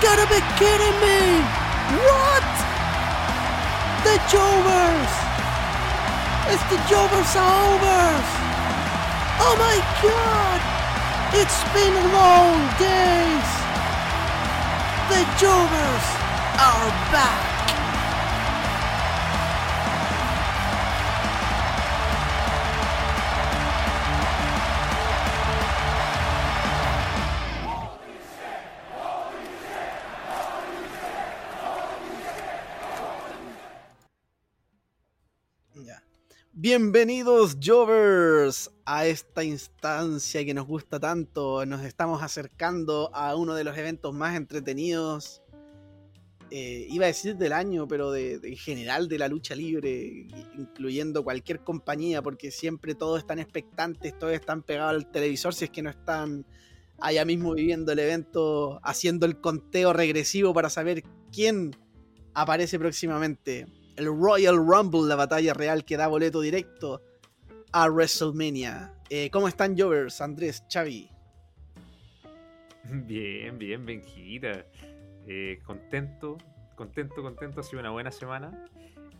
gotta be kidding me! What? The Jovers! It's the Jovers Overs! Oh my god! It's been long days! The Jovers are back! Bienvenidos Jovers a esta instancia que nos gusta tanto. Nos estamos acercando a uno de los eventos más entretenidos. eh, iba a decir del año, pero de, en general de la lucha libre, incluyendo cualquier compañía, porque siempre todos están expectantes, todos están pegados al televisor, si es que no están allá mismo viviendo el evento, haciendo el conteo regresivo para saber quién aparece próximamente. El Royal Rumble, la batalla real que da boleto directo a WrestleMania. Eh, ¿Cómo están Jovers, Andrés, Xavi? Bien, bien, Benjita. Eh, contento, contento, contento. Ha sido una buena semana.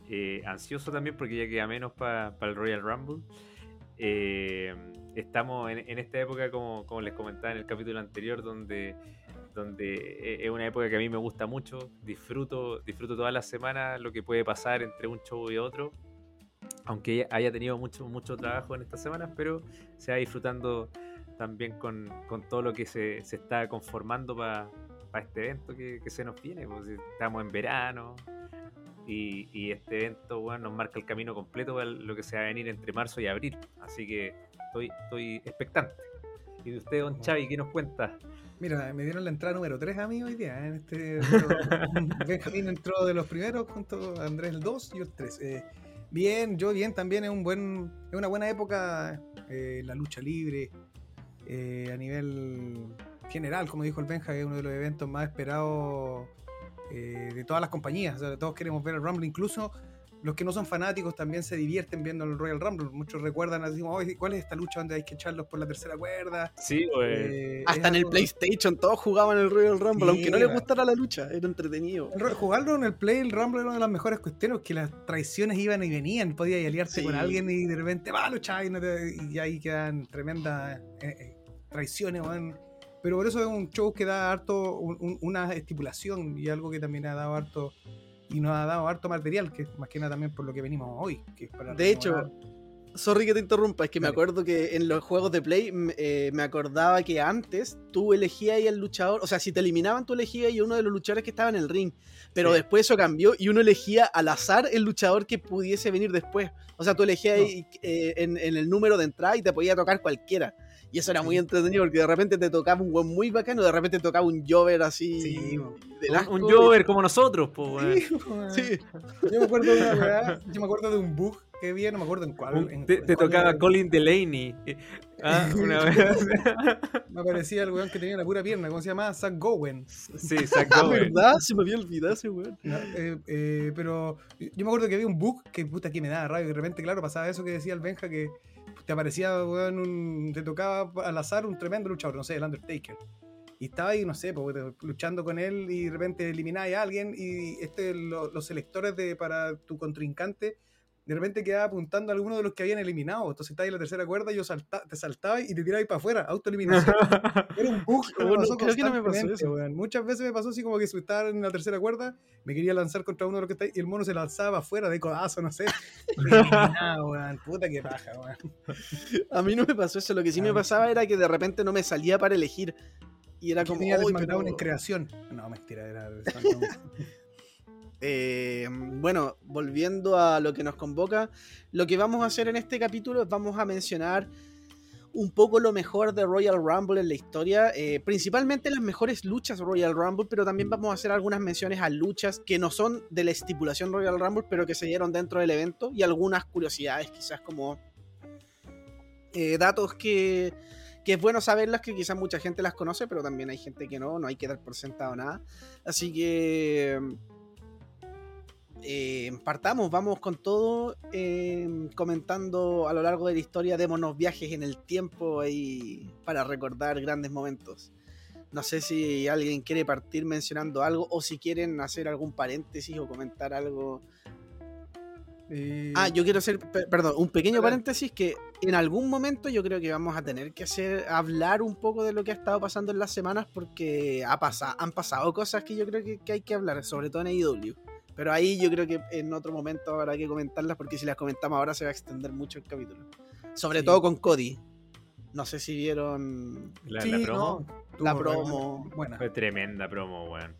Eh, ansioso también porque ya queda menos para el Royal Rumble. Eh, estamos en, esta época, como les comentaba en el capítulo anterior, donde, donde e- es una época que a mí me gusta mucho. Disfruto, disfruto toda la semana lo que puede pasar entre un show y otro. Aunque haya tenido mucho, mucho trabajo en estas semanas, pero se va disfrutando también con, con todo lo que se, se está conformando para este evento que, que se nos viene. Pues, estamos en verano y, y este evento bueno, nos marca el camino completo para lo que se va a venir entre marzo y abril. Así que estoy, estoy expectante. ¿Y de usted, don Xavi, qué nos cuenta? Mira, me dieron la entrada número 3 a mí hoy día. En este, Benjamín entró de los primeros junto a Andrés el 2 y el 3. Eh, bien, yo bien, también es, un buen, es una buena época eh, la lucha libre eh, a nivel general, como dijo el Benja, que es uno de los eventos más esperados eh, de todas las compañías. O sea, todos queremos ver el Rumble, incluso los que no son fanáticos también se divierten viendo el Royal Rumble. Muchos recuerdan así como, "Oye, ¿cuál es esta lucha donde hay que echarlos por la tercera cuerda? Sí, pues. Eh, Hasta en el PlayStation todos jugaban el Royal Rumble, Sí, aunque no les gustara la lucha, era entretenido. El Jugarlo en el Play, el Rumble era una de las mejores cuestiones, que las traiciones iban y venían, podías aliarte Sí. con alguien y de repente va a luchar y, no te- y ahí quedan tremendas eh, eh, traiciones. Pero por eso es un show que da harto, un- un- una estipulación y algo que también ha dado harto y nos ha dado harto material, que es más que nada también por lo que venimos hoy. Que es para De hecho. Sorry que te interrumpa, es que me acuerdo que en los juegos de Play eh, me acordaba que antes tú elegías ahí al luchador, o sea, si te eliminaban tú elegías ahí uno de los luchadores que estaba en el ring, pero Sí. después eso cambió y uno elegía al azar el luchador que pudiese venir después. O sea, tú elegías No. ahí, eh, en, en el número de entrada y te podía tocar cualquiera. Y eso era muy entretenido porque de repente te tocaba un buen muy bacano, de repente te tocaba un Jover así Sí, del Un, asco. un Jover como nosotros, pues, weón. Sí, weón. Sí. Yo me acuerdo de una weá, yo me acuerdo de un bug que vi, no me acuerdo en cuál. En- te, en te cuál tocaba era. Colin Delaney. eh, ah, una vez. Me parecía el weón que tenía la pura pierna, ¿cómo se llama? Zach Gowen. sí, Zach Ah, Gowen. ¿verdad? Se me había olvidado ese weón. No, eh, eh, pero yo me acuerdo que había un bug que puta que me daba rabia. y De repente, claro, pasaba eso que decía el Benja, que te aparecía, weón, te tocaba al azar un tremendo luchador, no sé, el Undertaker. Y estaba ahí, no sé, luchando con él y de repente eliminaba a alguien y este, lo- los selectores de, para tu contrincante de repente quedaba apuntando a alguno de los que habían eliminado. Entonces estaba ahí en la tercera cuerda yo salta, te saltaba y te tiraba ahí para afuera, autoeliminación. Era un bug me Bueno, pasó creo que no me pasó constantemente, eso. weón. Muchas veces me pasó así como que si estaba en la tercera cuerda, me quería lanzar contra uno de los que está ahí y el mono se lanzaba afuera de codazo, no sé. Weón. Puta que paja, weón. A mí no me pasó eso, lo que sí me pasaba era que de repente no me salía para elegir. Y era como. tenía el "Uy, SmackDown pero-". en creación. No, mentira, era. Eh, bueno, volviendo a lo que nos convoca, lo que vamos a hacer en este capítulo es vamos a mencionar un poco lo mejor de Royal Rumble en la historia, eh, principalmente las mejores luchas Royal Rumble, pero también vamos a hacer algunas menciones a luchas que no son de la estipulación Royal Rumble, pero que se dieron dentro del evento y algunas curiosidades, quizás como eh, datos que, que es bueno saberlas, que quizás mucha gente las conoce, pero también hay gente que no, no hay que dar por sentado nada. Así que eh, partamos, vamos con todo, eh, comentando a lo largo de la historia, démonos viajes en el tiempo ahí para recordar grandes momentos. No sé si alguien quiere partir mencionando algo o si quieren hacer algún paréntesis o comentar algo. Eh, Ah, yo quiero hacer, pe- perdón, un pequeño paréntesis que en algún momento yo creo que vamos a tener que hacer hablar un poco de lo que ha estado pasando en las semanas porque ha pasado, han pasado cosas que yo creo que, que hay que hablar, sobre todo en AEW. Pero ahí yo creo que en otro momento habrá que comentarlas porque si las comentamos ahora se va a extender mucho el capítulo. Sobre Sí. todo con Cody. No sé si vieron La, sí, la promo no, la promo. Buena. fue tremenda promo, weón.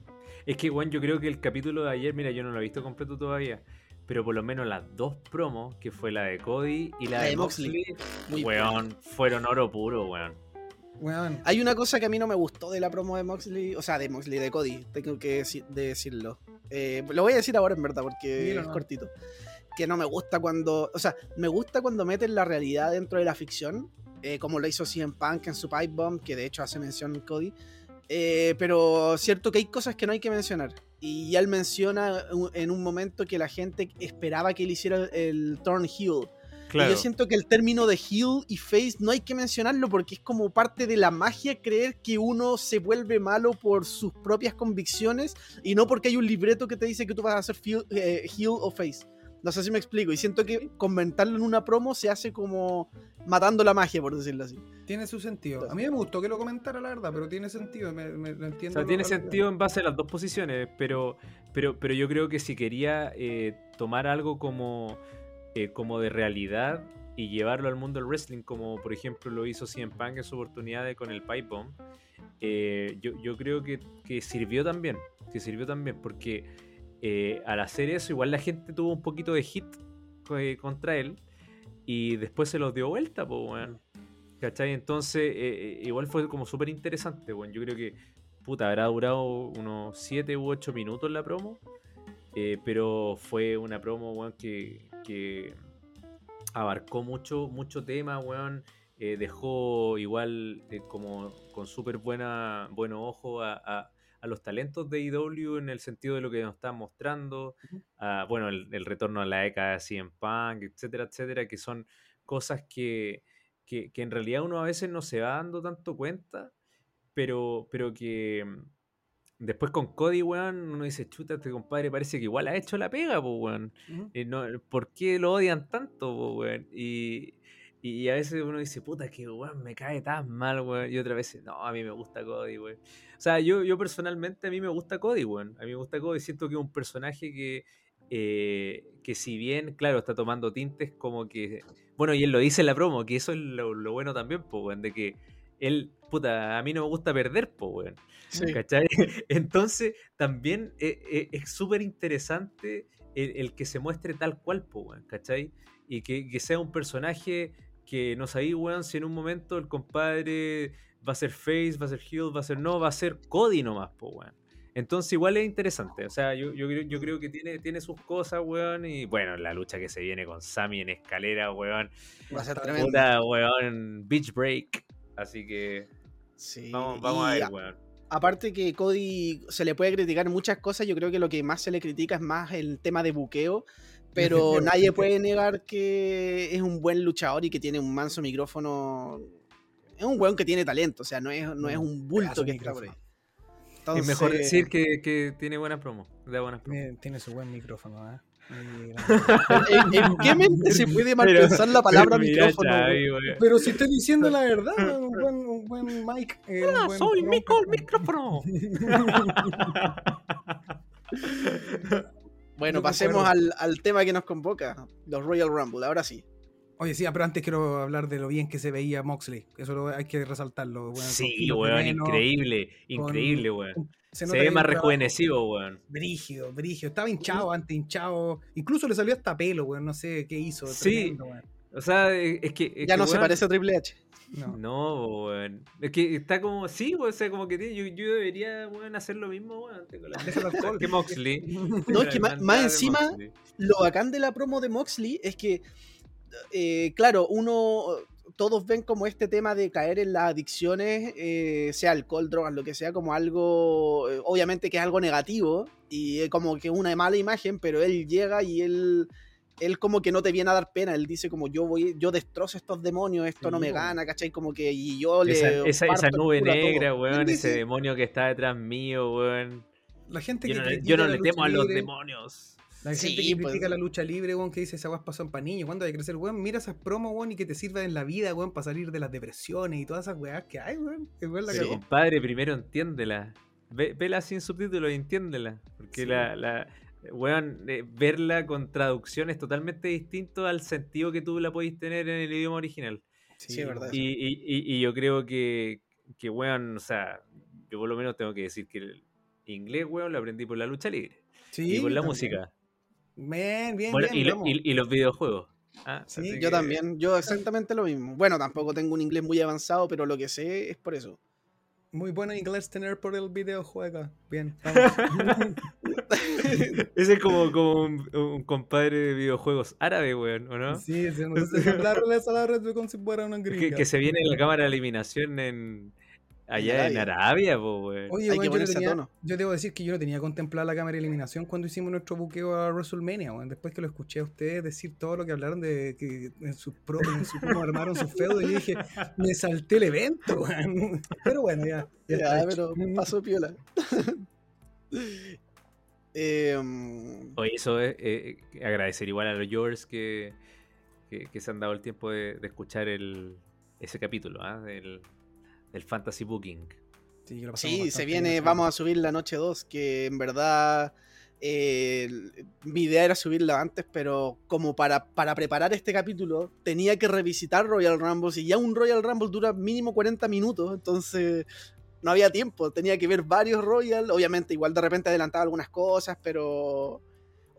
Es que, weón, yo creo que el capítulo de ayer, mira, yo no lo he visto completo todavía. Pero por lo menos las dos promos, que fue la de Cody y la, La de de Moxley. Moxley, Muy weón, fueron oro puro, weón. Hay una cosa que a mí no me gustó de la promo de Moxley, o sea, de Moxley, de Cody, tengo que deci- de decirlo. Eh, lo voy a decir ahora en verdad porque Dilo, es no. cortito. Que no me gusta cuando, o sea, me gusta cuando meten la realidad dentro de la ficción, eh, como lo hizo CM Punk en su Pipe Bomb, que de hecho hace mención Cody. Eh, pero cierto que hay cosas que no hay que mencionar. Y ya él menciona en un momento que la gente esperaba que él hiciera el, el turn heel. Y yo siento que el término de heel y face no hay que mencionarlo porque es como parte de la magia creer que uno se vuelve malo por sus propias convicciones y no porque hay un libreto que te dice que tú vas a hacer feel- eh, heel o face. No sé si me explico. Y siento que comentarlo en una promo se hace como matando la magia, por decirlo así. tiene su sentido. A mí me gustó que lo comentara, la verdad, pero tiene sentido, me, me- lo O entiendo. sea, tiene sentido en base a las dos posiciones, pero, pero, pero yo creo que si quería eh, tomar algo como, eh, como de realidad y llevarlo al mundo del wrestling, como por ejemplo lo hizo CM Punk en su oportunidad de- con el Pipe Bomb, eh, yo, yo creo que, que sirvió también, que sirvió también, porque eh, al hacer eso igual la gente tuvo un poquito de hit contra él y después se los dio vuelta, pues, weón. ¿Cachai? Entonces, igual fue como súper interesante, weón. Yo creo que, puta, habrá durado unos 7 u 8 minutos la promo. Eh, pero fue una promo, weón, que, que abarcó mucho, mucho tema, weón. eh, dejó igual eh, como con súper buena buen ojo a, a- a los talentos de IW en el sentido de lo que nos están mostrando. a, bueno, el, el retorno a la década de CM Punk, etcétera, etcétera, que son cosas que, que, que en realidad uno a veces no se va dando tanto cuenta, pero, pero que después con Cody, weón, uno dice, chuta, este compadre parece que igual ha hecho la pega, pues, weón. Eh, no, ¿Por qué lo odian tanto, po, weón? Y, y a veces uno dice, puta, que weón, me cae tan mal, weón. Y otra vez, no, a mí me gusta Cody, weón. O sea, yo, yo personalmente a mí me gusta Cody, weón. A mí me gusta Cody. Siento que es un personaje que, eh, que si bien, claro, está tomando tintes como que... Bueno, y él lo dice en la promo, que eso es lo, lo bueno también, po, weón, de que él, puta, a mí no me gusta perder, po, weón. Sí. ¿Cachai? Entonces, también eh, eh, es súper interesante el, el que se muestre tal cual, po, weón, ¿cachai? Y que, que sea un personaje que no sabéis, weón, si en un momento el compadre va a ser Face, va a ser Hill, va a ser no, va a ser Cody nomás, po, weón. Entonces igual es interesante, o sea, yo, yo, creo- yo creo que tiene, tiene sus cosas, weón, y bueno, la lucha que se viene con Sammy en escalera, weón, Va a ser tremendo. puta, weón, Beach Break, así que Sí. vamos, vamos a ver, weón. aparte que Cody se le puede criticar muchas cosas, yo creo que lo que más se le critica es más el tema de buqueo, pero nadie puede negar que es un buen luchador y que tiene un manso micrófono. Es un weón que tiene talento, o sea, no es, no es un bulto que está por ahí. Es mejor decir que, que tiene buenas promos, da buenas promos. Tiene, tiene su buen micrófono, ¿eh? ¿En, en qué mente se puede mal pensar la palabra Pero micrófono? Pero si estoy diciendo la verdad, un buen, un buen mic. eh, un Hola, buen soy Mico el micrófono. Bueno, pasemos al tema que nos convoca, los Royal Rumble. Ahora sí. Oye, sí, pero antes quiero hablar de lo bien que se veía Moxley. Eso lo, hay que resaltarlo. Sí, weón, increíble, con- increíble, weón. Se, ve más rejuvenecido, weón. Brígido, brígido. Estaba hinchado antes, hinchado. Incluso le salió hasta pelo, weón. No sé qué hizo. Sí. tremendo. O sea, eh, es que. es Ya que, no se parece a Triple H. No. No, weón. Es que está como. Sí, weón. O sea, como que tiene- yo, yo debería, weón, hacer lo mismo, weón. Tengo la que Moxley. No, es que más, encima, Moxley. lo bacán de la promo de Moxley es que, eh, claro, uno, todos ven como este tema de caer en las adicciones, eh, sea alcohol, drogas, lo que sea, como algo, eh, obviamente que es algo negativo y es como que una mala imagen, pero él llega y él él como que no te viene a dar pena, él dice como yo voy, yo destrozo estos demonios, esto no Sí, me weón. gana, ¿cachai? Como que y yo le... Esa, esa, parto esa el nube negra, weón, ese dice- demonio que está detrás mío, weón. La gente Yo que no, le- yo no le temo a los libre, demonios. La Sí, gente que pues. critica la lucha libre, weón, que dice esas weas pasan para niños. ¿Cuándo hay que crecer, weón? Mira esas promos, weón, y que te sirvan en la vida, weón, para salir de las depresiones y todas esas weas que hay, weón. Es weón la Sí. cagó. Compadre, primero entiéndela. Ve- vela sin subtítulos y entiéndela. Porque Sí. la, la weón, eh, verla con traducción es totalmente distinto al sentido que tú la podéis tener en el idioma original. Sí, es verdad. Y, y- y- y yo creo que, que, weón, o sea, yo por lo menos tengo que decir que el inglés, weón, lo aprendí por la lucha libre. Sí, y por la también. música. Bien, bien, Bueno, bien. y, lo- vamos. y- y los videojuegos. Ah, Sí, Yo que- también, yo exactamente lo mismo. Bueno, tampoco tengo un inglés muy avanzado, pero lo que sé es por eso. Muy bueno inglés tener por el videojuego. Bien, vamos. Ese es como, como un, un compadre de videojuegos árabe, weón, ¿o no? Sí, sí, no sé hablarles a la red como si fuera una Que, gringa. que se viene la cámara de eliminación en allá en Arabia. Weón. Oye, que yo, tenía- tono. yo debo decir que yo no tenía contemplada la cámara de eliminación cuando hicimos nuestro buqueo a WrestleMania, weón. Después que lo escuché a ustedes decir todo lo que hablaron de que en su pro, en su cómo armaron su feudo, yo dije, me salté el evento, weón. Pero bueno, ya. ya Ya, pero pasó piola. Em, Oye, eso es eh, eh, agradecer igual a los Yours que, que, que se han dado el tiempo de, de escuchar el, ese capítulo ¿ah? del, del Fantasy Booking. Sí, se viene, bien. vamos a subir la noche 2, que en verdad eh, el- mi idea era subirla antes, pero como para, para preparar este capítulo tenía que revisitar Royal Rumble, y ya un Royal Rumble dura mínimo 40 minutos, entonces no había tiempo, tenía que ver varios Royal, obviamente igual de repente adelantaba algunas cosas, pero...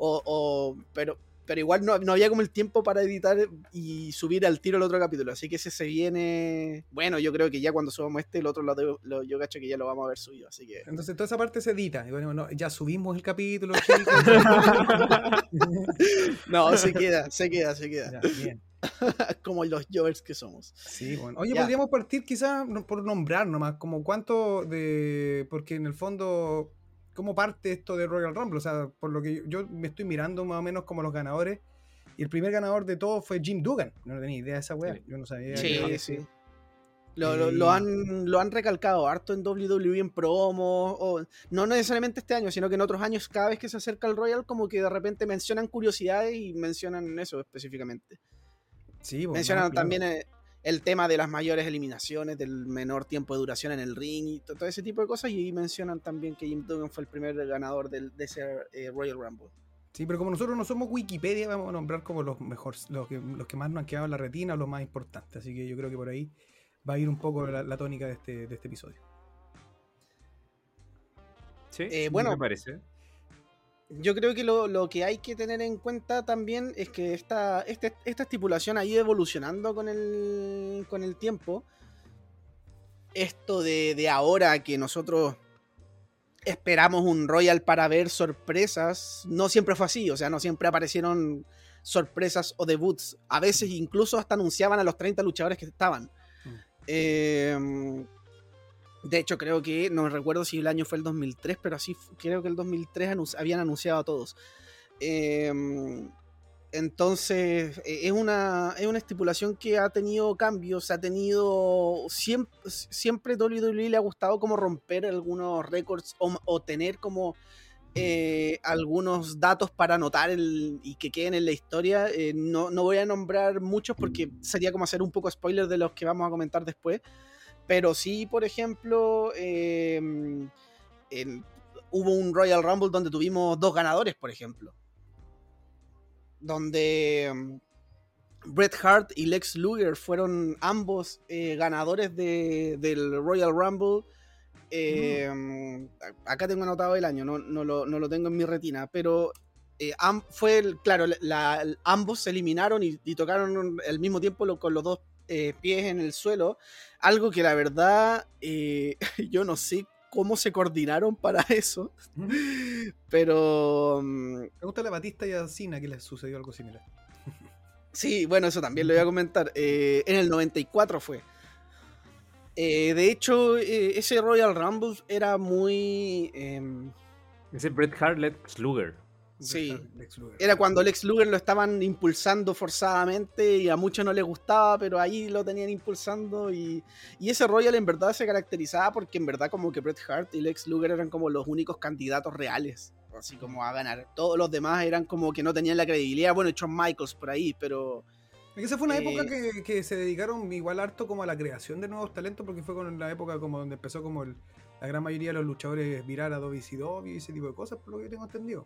O, o- pero, pero igual no, no había como el tiempo para editar y subir al tiro el otro capítulo. Así que ese se viene. Bueno, yo creo que ya cuando subamos este, el otro lo, debo- lo- yo cacho que ya lo vamos a ver subido. Así que. Entonces toda esa parte se edita. Y bueno, no, ya subimos el capítulo, chicos. No, se queda, se queda, se queda. Ya, bien. Como los Jovers que somos. Sí, bueno. Oye, Ya. podríamos partir quizás por nombrar nomás, como cuánto de. Porque en el fondo, ¿cómo parte esto de Royal Rumble? O sea, por lo que yo, yo me estoy mirando más o menos como los ganadores. Y el primer ganador de todo fue Jim Dugan. No tenía idea de esa weá. Sí. Yo no sabía. Sí, que- sí. Lo, lo- lo han, lo han recalcado harto en WWE en promo, o no necesariamente este año, sino que en otros años, cada vez que se acerca el Royal, como que de repente mencionan curiosidades y mencionan eso específicamente. Sí, pues, Mencionan no, también eh, el tema de las mayores eliminaciones, del menor tiempo de duración en el ring y to- todo ese tipo de cosas. Y mencionan también que Jim Duggan fue el primer ganador del- de ese eh, Royal Rumble. Sí, pero como nosotros no somos Wikipedia, vamos a nombrar como los mejores, los que, los que más nos han quedado en la retina, los más importantes. Así que yo creo que por ahí va a ir un poco la, la tónica de este, de este episodio. Sí, Eh, me bueno. parece. Yo creo que lo, lo que hay que tener en cuenta también es que esta, este- esta estipulación ha ido evolucionando con el, con el tiempo. Esto de, de ahora que nosotros esperamos un Royal para ver sorpresas, no siempre fue así, o sea, no siempre aparecieron sorpresas o debuts. A veces incluso hasta anunciaban a los 30 luchadores que estaban. Mm. Eh, de hecho, creo que, no recuerdo si el año fue el 2003, pero así creo que el 2003 anun- habían anunciado a todos. Eh, entonces, eh, es una, es una estipulación que ha tenido cambios, ha tenido. Siempre, siempre WWE le ha gustado como romper algunos récords o, o tener como eh, algunos datos para anotar el- y que queden en la historia. Eh, no, no voy a nombrar muchos porque sería como hacer un poco spoiler de los que vamos a comentar después. Pero sí, por ejemplo, en- hubo un Royal Rumble donde tuvimos dos ganadores, por ejemplo. Donde mm, Bret Hart y Lex Luger fueron ambos eh, ganadores de- del Royal Rumble. A- Acá tengo anotado el año, no, no lo, no lo tengo en mi retina, pero eh, fue, claro, la- la- ambos se eliminaron y, tocaron al mismo tiempo con los dos eh, pies en el suelo. Algo que la verdad eh, yo no sé cómo se coordinaron para eso, pero mm, Me gusta la Batista y a Cena que les sucedió algo similar. Sí, bueno, eso también lo voy a comentar. Eh, en el 94 fue. Eh, de hecho, eh, ese Royal Rumble era muy... em, Ese Bret Hart Lex Luger. Sí. Lex Luger. Era cuando Lex Luger lo estaban impulsando forzadamente y a muchos no les gustaba, pero ahí lo tenían impulsando y, y ese Royal en verdad se caracterizaba porque en verdad como que Bret Hart y Lex Luger eran como los únicos candidatos reales, así como a ganar. Todos los demás eran como que no tenían la credibilidad, bueno, Shawn Michaels por ahí, pero Esa fue una Eh, época que, que se dedicaron igual harto como a la creación de nuevos talentos, porque fue con la época como donde empezó como el- la gran mayoría de los luchadores virar a WCW y ese tipo de cosas, por lo que tengo entendido.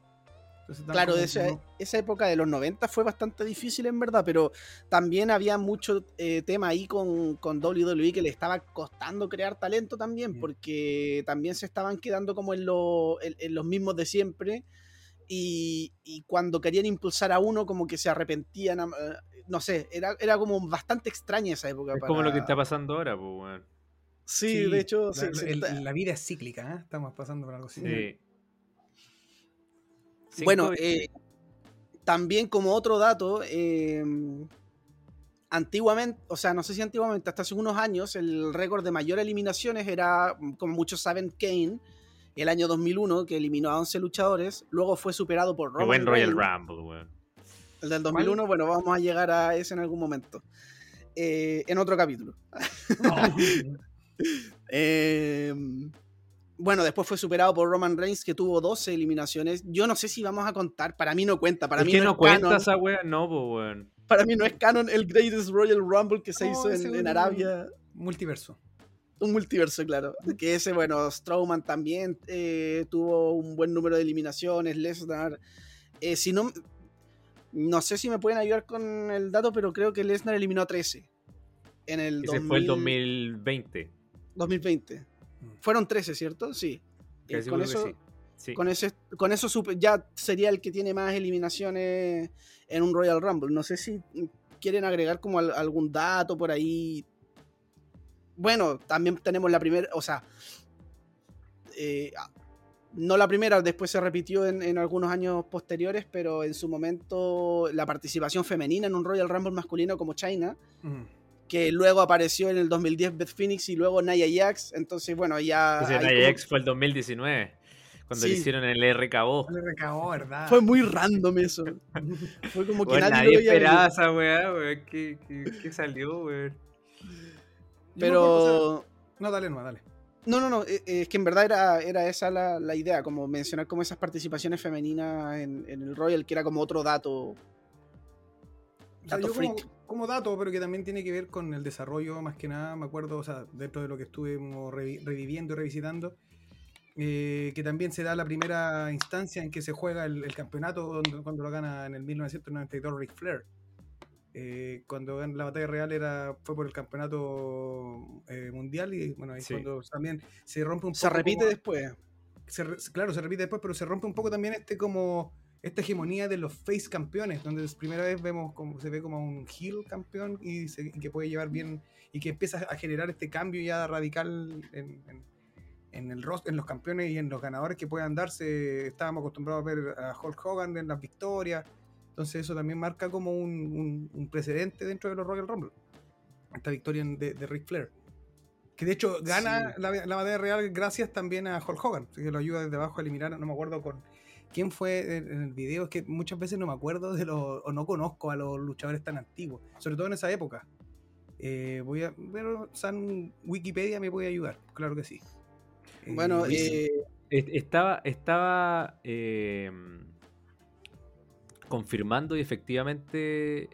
Claro, esa, como- esa época de los 90 fue bastante difícil en verdad, pero también había mucho eh, tema ahí con, con WWE que le estaba costando crear talento también, Mm. porque también se estaban quedando como en, lo- en- en los mismos de siempre y, y cuando querían impulsar a uno como que se arrepentían, am- eh, no sé, era, era como bastante extraña esa época. Es como lo que para- está pasando ahora, pues, weón. Sí, Sí, de hecho, la, se el- está- la vida es cíclica, ¿eh? estamos pasando por algo así. Sí. Cinco Bueno, eh, también como otro dato, eh, antiguamente, o sea, no sé si antiguamente, hasta hace unos años, el récord de mayor eliminaciones era, como muchos saben, Kane, el año 2001, que eliminó a 11 luchadores, luego fue superado por Roman buen Royal Rumble, weón. el del 2001, bueno, vamos a llegar a ese en algún momento, eh, en otro capítulo. Eh, bueno, después fue superado por Roman Reigns, que tuvo 12 eliminaciones. Yo no sé si vamos a contar, para mí no cuenta, para ¿Por mí qué no, no, es cuenta canon. esa wea? No, pues, weón. Para mí no es canon el Greatest Royal Rumble que se No, hizo en, es Arabia. Multiverso. Un multiverso, claro. Que ese, bueno, Strowman también eh, tuvo un buen número de eliminaciones, Lesnar. Eh, si no, no sé si me pueden ayudar con el dato, pero creo que Lesnar eliminó a 13. En el Ese 2000 fue el 2020. 2020. Fueron 13, ¿cierto? Sí. Eh, con, eso, sí. Sí. con, ese, con eso ya sería el que tiene más eliminaciones en un Royal Rumble. No sé si quieren agregar como al- algún dato por ahí. Bueno, también tenemos la primera, o sea, eh, no la primera, después se repitió en, en algunos años posteriores, pero en su momento la participación femenina en un Royal Rumble masculino como China. Que luego apareció en el 2010 Beth Phoenix y luego Nia Jax, entonces bueno, ya... Ese Nia como- Jax fue el 2019. Cuando le hicieron el RKO. Le recabó, ¿verdad? Fue muy random eso. Fue como que Weón, nadie, nadie lo veía esperaba esa weá, weón. ¿Qué, qué, qué salió, weón? Acuerdo, Pero... no, dale, no, dale. No, no, no, eh, eh, es que en verdad era, era esa la, la idea, como mencionar como esas participaciones femeninas en, en el Royal, que era como otro dato. O sea, Dato como, freak. Como dato, pero que también tiene que ver con el desarrollo, más que nada, me acuerdo, o sea, dentro de lo que estuvimos revi- reviviendo y revisitando, eh, que también se da la primera instancia en que se juega el, el campeonato donde- cuando lo gana en el 1992 Ric Flair. Eh, cuando la batalla real era fue por el campeonato eh, mundial y bueno ahí Sí. cuando también se rompe un poco Se repite como- después. se claro, se repite después, pero se rompe un poco también este como esta hegemonía de los face campeones, donde es primera vez vemos como se ve como un heel campeón y, se- y que puede llevar bien y que empieza a generar este cambio ya radical en, en- en el en los campeones y en los ganadores que puedan darse. Estábamos acostumbrados a ver a Hulk Hogan en las victorias, entonces eso también marca como un, un- un precedente dentro de los Royal Rumble. Esta victoria de, de Ric Flair. Que de hecho gana Sí. la, la batalla real gracias también a Hulk Hogan, que lo ayuda desde abajo a eliminar, no me acuerdo con quién fue en, el video, es que muchas veces no me acuerdo de los, o no conozco a los luchadores tan antiguos, sobre todo en esa época. Eh, voy a, pero San Wikipedia me puede ayudar, claro que sí. Eh, Bueno, eh, Est- Estaba, estaba eh, confirmando y efectivamente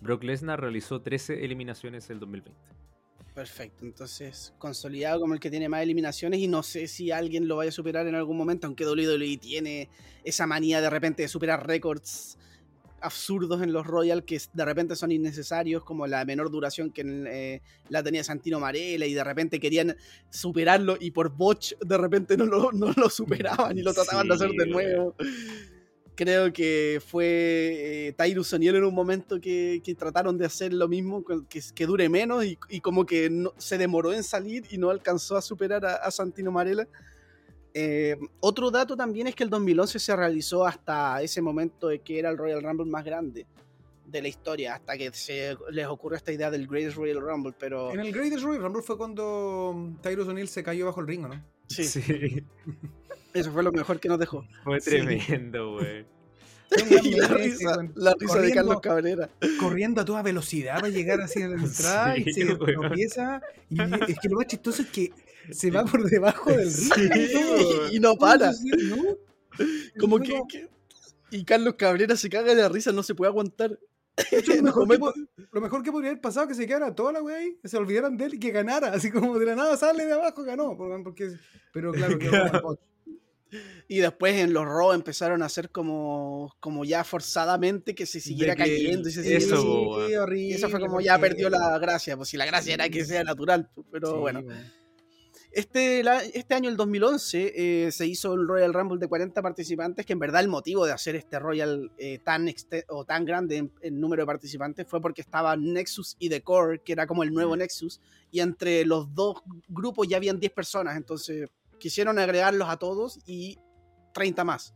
Brock Lesnar realizó 13 eliminaciones el 2020. Perfecto. Entonces, consolidado como el que tiene más eliminaciones y no sé si alguien lo vaya a superar en algún momento, aunque WWE tiene esa manía de repente de superar récords absurdos en los Royal que de repente son innecesarios, como la menor duración que eh, la tenía Santino Marella y de repente querían superarlo y por botch de repente no lo, no lo superaban y lo trataban de hacer de nuevo. Creo que fue eh, Tyrus O'Neill en un momento que, que trataron de hacer lo mismo, que, que dure menos y, y como que no- se demoró en salir y no alcanzó a superar a, a Santino Marella. Eh, otro dato también es que el 2011 se realizó hasta ese momento de que era el Royal Rumble más grande de la historia, hasta que se les ocurrió esta idea del Greatest Royal Rumble, pero En el Greatest Royal Rumble fue cuando Tyrus O'Neill se cayó bajo el ring, ¿o ¿no? sí, Sí. Eso fue lo mejor que nos dejó. Fue Sí. tremendo, güey. y la risa, la risa de. Carlos Cabrera. corriendo a toda velocidad para llegar así a la entrada y Sí, se tropieza. Y es que lo más chistoso es que se va por debajo del río. Y, y no para. ¿no? Como que, que- Y Carlos Cabrera se caga de la risa, no se puede aguantar. de hecho, lo, mejor que, lo mejor que podría haber pasado es que se quedara toda la weá ahí, que se olvidaran de él y que ganara. Así como de la nada sale de abajo, ganó. por- Porque, pero claro, el bot. Y después en los Raw empezaron a hacer como, como ya forzadamente que se siguiera que- cayendo. Y, se eso, siguiera- horrible. eso fue como ya perdió la gracia. Pues si la gracia era que sea natural. pues, Pero Sí, bueno. Este, la- este año, el 2011, eh, se hizo el Royal Rumble de 40 participantes, que en verdad el motivo de hacer este Royal eh, tan, o tan grande en, en número de participantes fue porque estaba Nexus y The Core, que era como el nuevo. Nexus, y entre los dos grupos ya habían 10 personas, entonces quisieron agregarlos a todos y 30 más.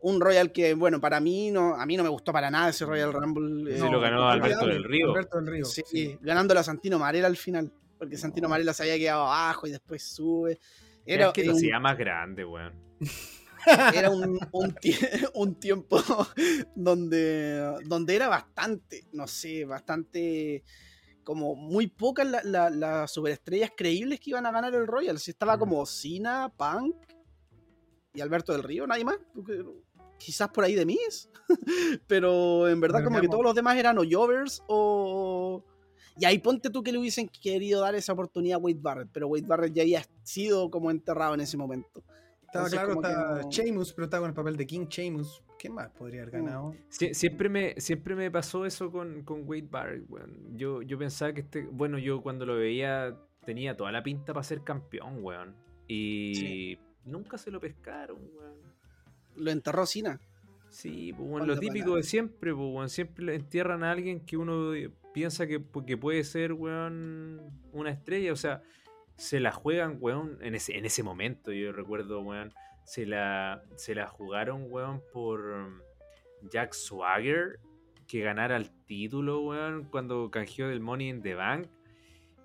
Un Royal que, bueno, para mí no, a mí no me gustó para nada ese Royal Rumble. Ese eh, lo ganó Alberto del Río. Alberto del Río. Sí, sí. ganándolo a Santino Marella al final. Porque Santino Marella se había quedado abajo y después sube. Era, es que lo un, hacía más grande, weón. era un, un tie- un tiempo donde, donde era bastante, no sé, bastante como muy pocas la- la- las superestrellas creíbles que iban a ganar el Royal. Si estaba Mm. como Cena, Punk y Alberto del Río, nadie más. Quizás por ahí de mí es. Pero en verdad, como que todos los demás eran o Jovers o. Y ahí ponte tú que le hubiesen querido dar esa oportunidad a Wade Barrett, pero Wade Barrett ya había sido como enterrado en ese momento. Estaba Entonces, claro, estaba no- Sheamus, pero estaba con el papel de King Sheamus. ¿Qué más podría haber Mm. ganado? Sie- siempre, me, siempre me pasó eso con, con Wade Barrett, weón. Yo, yo pensaba que este. Bueno, yo cuando lo veía tenía toda la pinta para ser campeón, weón. Y Sí. nunca se lo pescaron, weón. Lo enterró Cena. Sí, pues, lo típico de siempre, pues, weón. Siempre le entierran a alguien que uno piensa que, que puede ser, weón, una estrella. O sea, se la juegan, weón, en ese, en ese momento, yo recuerdo, weón. Se la, se la jugaron, weón, por um, Jack Swagger, que ganara el título, weón, cuando canjeó del Money in the Bank.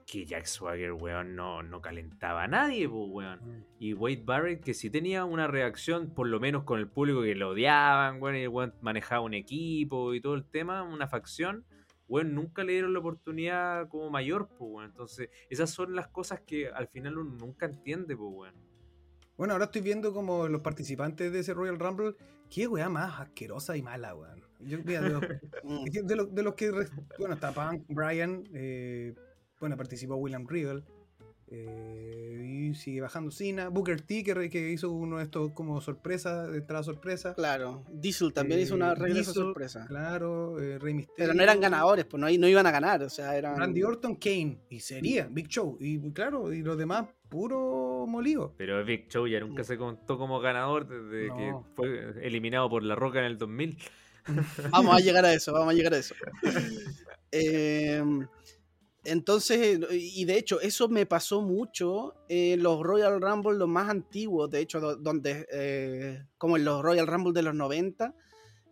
Que Jack Swagger, weón, no, no calentaba a nadie, pues, weón. Y Wade Barrett, que sí tenía una reacción, por lo menos con el público que lo odiaban, weón, y el weón manejaba un equipo y todo el tema, una facción, weón, nunca le dieron la oportunidad como mayor, pues, weón. Entonces, esas son las cosas que al final uno nunca entiende, pues, weón. Bueno, ahora estoy viendo como los participantes de ese Royal Rumble. Qué weá más asquerosa y mala, weón. Yo, mira, de, los, de los- de los que. Bueno, está Punk, Brian. eh, bueno, participó William Regal. eh, y sigue bajando Cena. Booker T, que hizo uno de estos como sorpresa, de entrada sorpresa. Claro. Diesel también hizo una Eh, regreso Diesel, sorpresa. Claro, eh, Rey Mysterio. Pero no eran ganadores, pues no, no iban a ganar. O sea, eran. Randy Orton, Kane. Y sería Big Show. Y claro, y los demás, puro molido. Pero Big Show ya nunca se contó como ganador desde No. que fue eliminado por La Roca en el 2000. Vamos a llegar a eso, vamos a llegar a eso. Eh, entonces, y de hecho, eso me pasó mucho en los Royal Rumble, los más antiguos, de hecho, do- donde, eh, como en los Royal Rumble de los 90,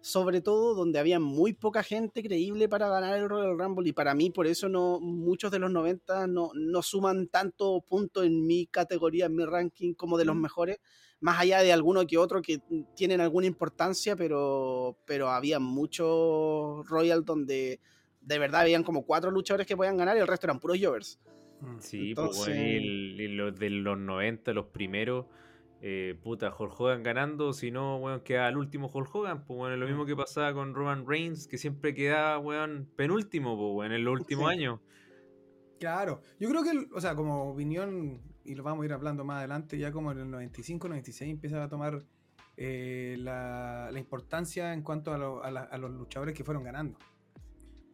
sobre todo donde había muy poca gente creíble para ganar el Royal Rumble, y para mí, por eso no, muchos de los 90 no, no suman tanto punto en mi categoría, en mi ranking, como de los mejores, más allá de alguno que otro que tienen alguna importancia, pero, pero había muchos Royal donde de verdad habían como cuatro luchadores que podían ganar y el resto eran puros Jovers. Sí, pues, weón, y, el- y los de los 90, los primeros, eh, puta, Hulk Hogan ganando, si no, weón, quedaba el último Hulk Hogan, pues, es lo mismo que pasaba con Roman Reigns, que siempre quedaba, weón, penúltimo, pues, weón, en los últimos Sí. años. Claro, yo creo que, o sea, como opinión, y lo vamos a ir hablando más adelante, ya como en el 95, 96 empieza a tomar eh, la, la importancia en cuanto a, lo- a la- a los luchadores que fueron ganando.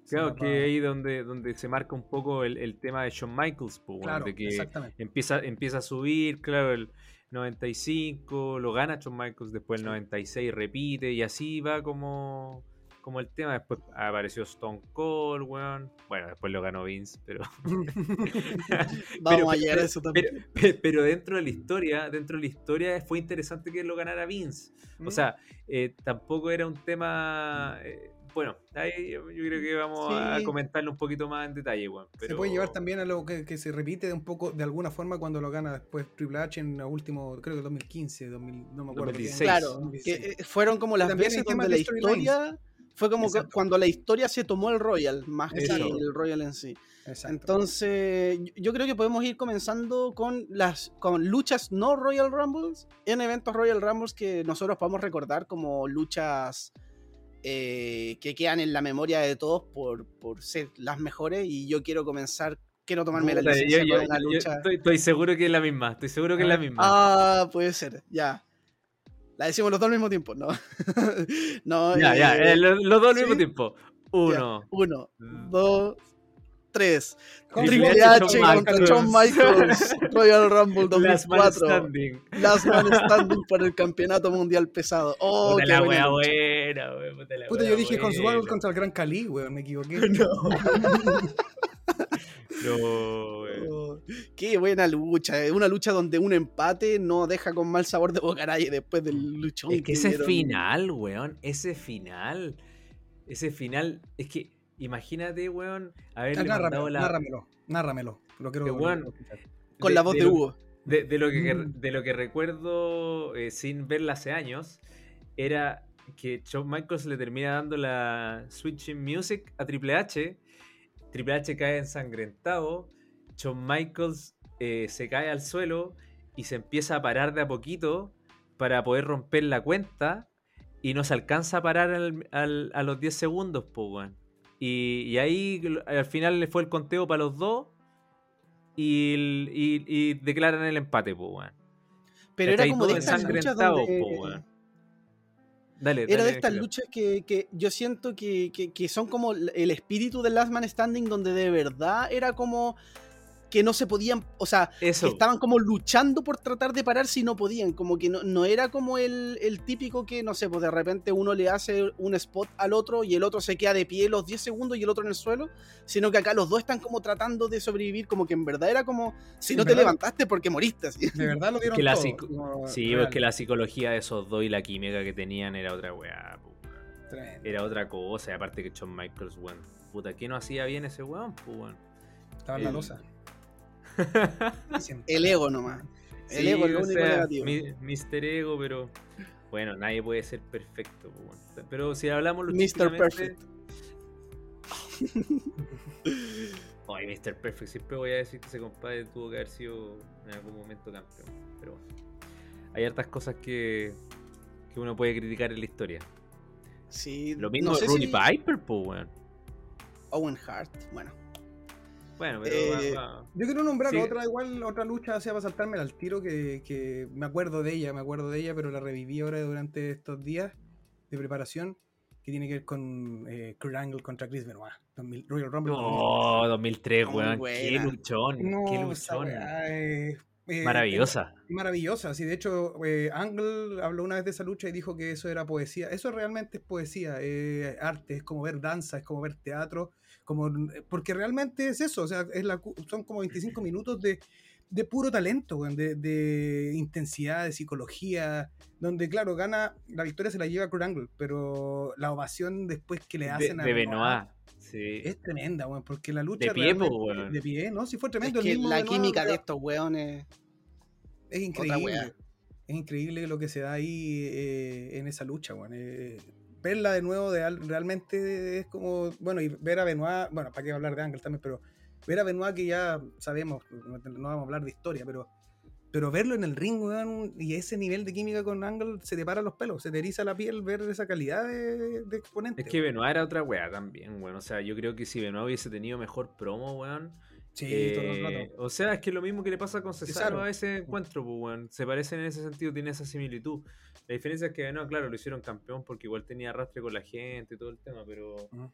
Claro, que ahí donde, donde se marca un poco el, el tema de Shawn Michaels, pues, Claro, de que empieza, empieza a subir, claro, el 95, lo gana Shawn Michaels, después el 96 repite, y así va como, como el tema. Después apareció Stone Cold, weón. Bueno, después lo ganó Vince, pero. Vamos a llegar a eso también. Pero, pero dentro de la historia, dentro de la historia fue interesante que lo ganara Vince. O Mm. sea, eh, tampoco era un tema. eh, bueno, ahí yo, creo que vamos a comentarlo un poquito más en detalle, weón. Se puede llevar también a lo que, que se repite de un poco, de alguna forma, cuando lo gana después Triple H en el último, creo que 2015, 2000, no me acuerdo. 2016. Claro, 2016. que eh, fueron como las También veces temas donde la historia fue como que cuando la historia se tomó el Royal, más que Exacto. el Royal en sí. Exacto. Entonces, yo- yo creo que podemos ir comenzando con las con luchas no Royal Rumbles en eventos Royal Rumbles que nosotros podemos recordar como luchas eh, que quedan en la memoria de todos por, por ser las mejores. Y yo quiero comenzar, quiero tomarme la licencia yo- yo- una yo lucha. estoy, estoy seguro que es la misma. Estoy seguro que es la misma. Ah, puede ser, ya. La decimos los dos al mismo tiempo, ¿no? no ya, ya. eh, eh, los, los dos al mismo tiempo. Uno. Uno, Mm. dos, tres. Triple Triple H, contra Shawn Michaels, Royal Rumble Last man 2004. standing. Last Man Standing por el campeonato mundial pesado. Oh, Puta qué la buena wea lucha. buena, weón. Puta, la Puta, wea yo dije con buena. contra el Gran Cali, weón, me equivoqué. No, weón. Oh, qué buena lucha. Es una lucha donde un empate no deja con mal sabor de boca nadie después del luchón. Es que ese dieron. final, weón. Ese final. Ese final. Es que, imagínate, weón, haberle Ah, mandado Nárramelo, la. nárramelo, nárramelo. Lo quiero lo weón. quiero. Con la voz de, Hugo. De, de lo, que, Mm. de lo que recuerdo eh, sin verla hace años, era que Shawn Michaels le termina dando la Switching Music a Triple H. Triple H cae ensangrentado. Shawn Michaels eh, se cae al suelo y se empieza a parar de a poquito para poder romper la cuenta. Y no se alcanza a parar al- al- a los 10 segundos, po, weón. Y, y ahí al final le fue el conteo para los dos. Y, el- y- y declaran el empate, po, weón. Pero era como de estas luchas donde... po, weón. Dale, Era dale, de estas luchas que, que yo siento que, que- que son como el espíritu del Last Man Standing, donde de verdad era como que no se podían, o sea, Eso. que estaban como luchando por tratar de parar si no podían, como que no, no era como el, el típico que, no sé, pues de repente uno le hace un spot al otro y el otro se queda de pie los 10 segundos y el otro en el suelo, sino que acá los dos están como tratando de sobrevivir, como que en verdad era como, si Sí, no te verdad. levantaste porque moriste. así. De verdad lo dieron Que la todo. psico- como Sí, real. porque la psicología de esos dos y la química que tenían era otra weá. Era otra cosa. Y aparte que Shawn Michaels, weón. Puta, ¿qué no hacía bien ese weón? Estaba en la losa. El ego nomás. El Sí, ego es lo único sea, negativo. mi- Mr. Ego, pero bueno, nadie puede ser perfecto. Pero si hablamos Mr. luchísticamente- Perfect. Ay, Mr. Perfect, siempre voy a decir que ese compadre tuvo que haber sido en algún momento campeón. Pero bueno, hay hartas cosas que, que uno puede criticar en la historia. Sí, Lo mismo no sé si- Piper, pues, weón. Owen Hart, bueno. Bueno, pero Eh, va- va- Yo quiero nombrar Sí. otra igual, otra lucha, o sea, para saltarme al tiro, que, que me acuerdo de ella, me acuerdo de ella, pero la reviví ahora durante estos días de preparación, que tiene que ver con eh, Kurt Angle contra Chris Benoit, 2000 Royal Rumble. Oh, 2003, Muy weón. Qué luchón, 2000. qué No, esa luchón. eh, eh, Maravillosa. Maravillosa, sí, de hecho, eh, Angle habló una vez de esa lucha y dijo que eso era poesía. Eso realmente es poesía, eh, arte, es como ver danza, es como ver teatro, como porque realmente es eso, o sea, es la, son como 25 minutos de, de puro talento, de, de intensidad, de psicología, donde, claro, gana, la victoria se la lleva Kurt Angle, pero la ovación después que le De, hacen a de Benoit. Sí. es tremenda, weón, porque la lucha De pie, weón. de pie, ¿no? Sí fue Es tremendo. el mismo la Benoit, química de estos weones. es increíble. Es increíble lo que se da ahí eh, en esa lucha, weón. Eh, verla de nuevo de, al- realmente es como. Bueno, y ver a Benoit. Bueno, para qué hablar de Ángel también, pero ver a Benoit que ya sabemos, no, no vamos a hablar de historia, pero. Pero verlo en el ring, weón, y ese nivel de química con Angle, se te paran los pelos, se te eriza la piel ver esa calidad de, de exponente. Es que Benoit era otra weá también, weón. O sea, yo creo que si Benoit hubiese tenido mejor promo, weón. Sí, eh, todo el rato. o sea, es que lo mismo que le pasa con Cesaro Cesaro. a ese encuentro, pues, weón. Se parecen en ese sentido, tiene esa similitud. La diferencia es que Benoit, claro, lo hicieron campeón porque igual tenía arrastre con la gente y todo el tema, pero. Ujú.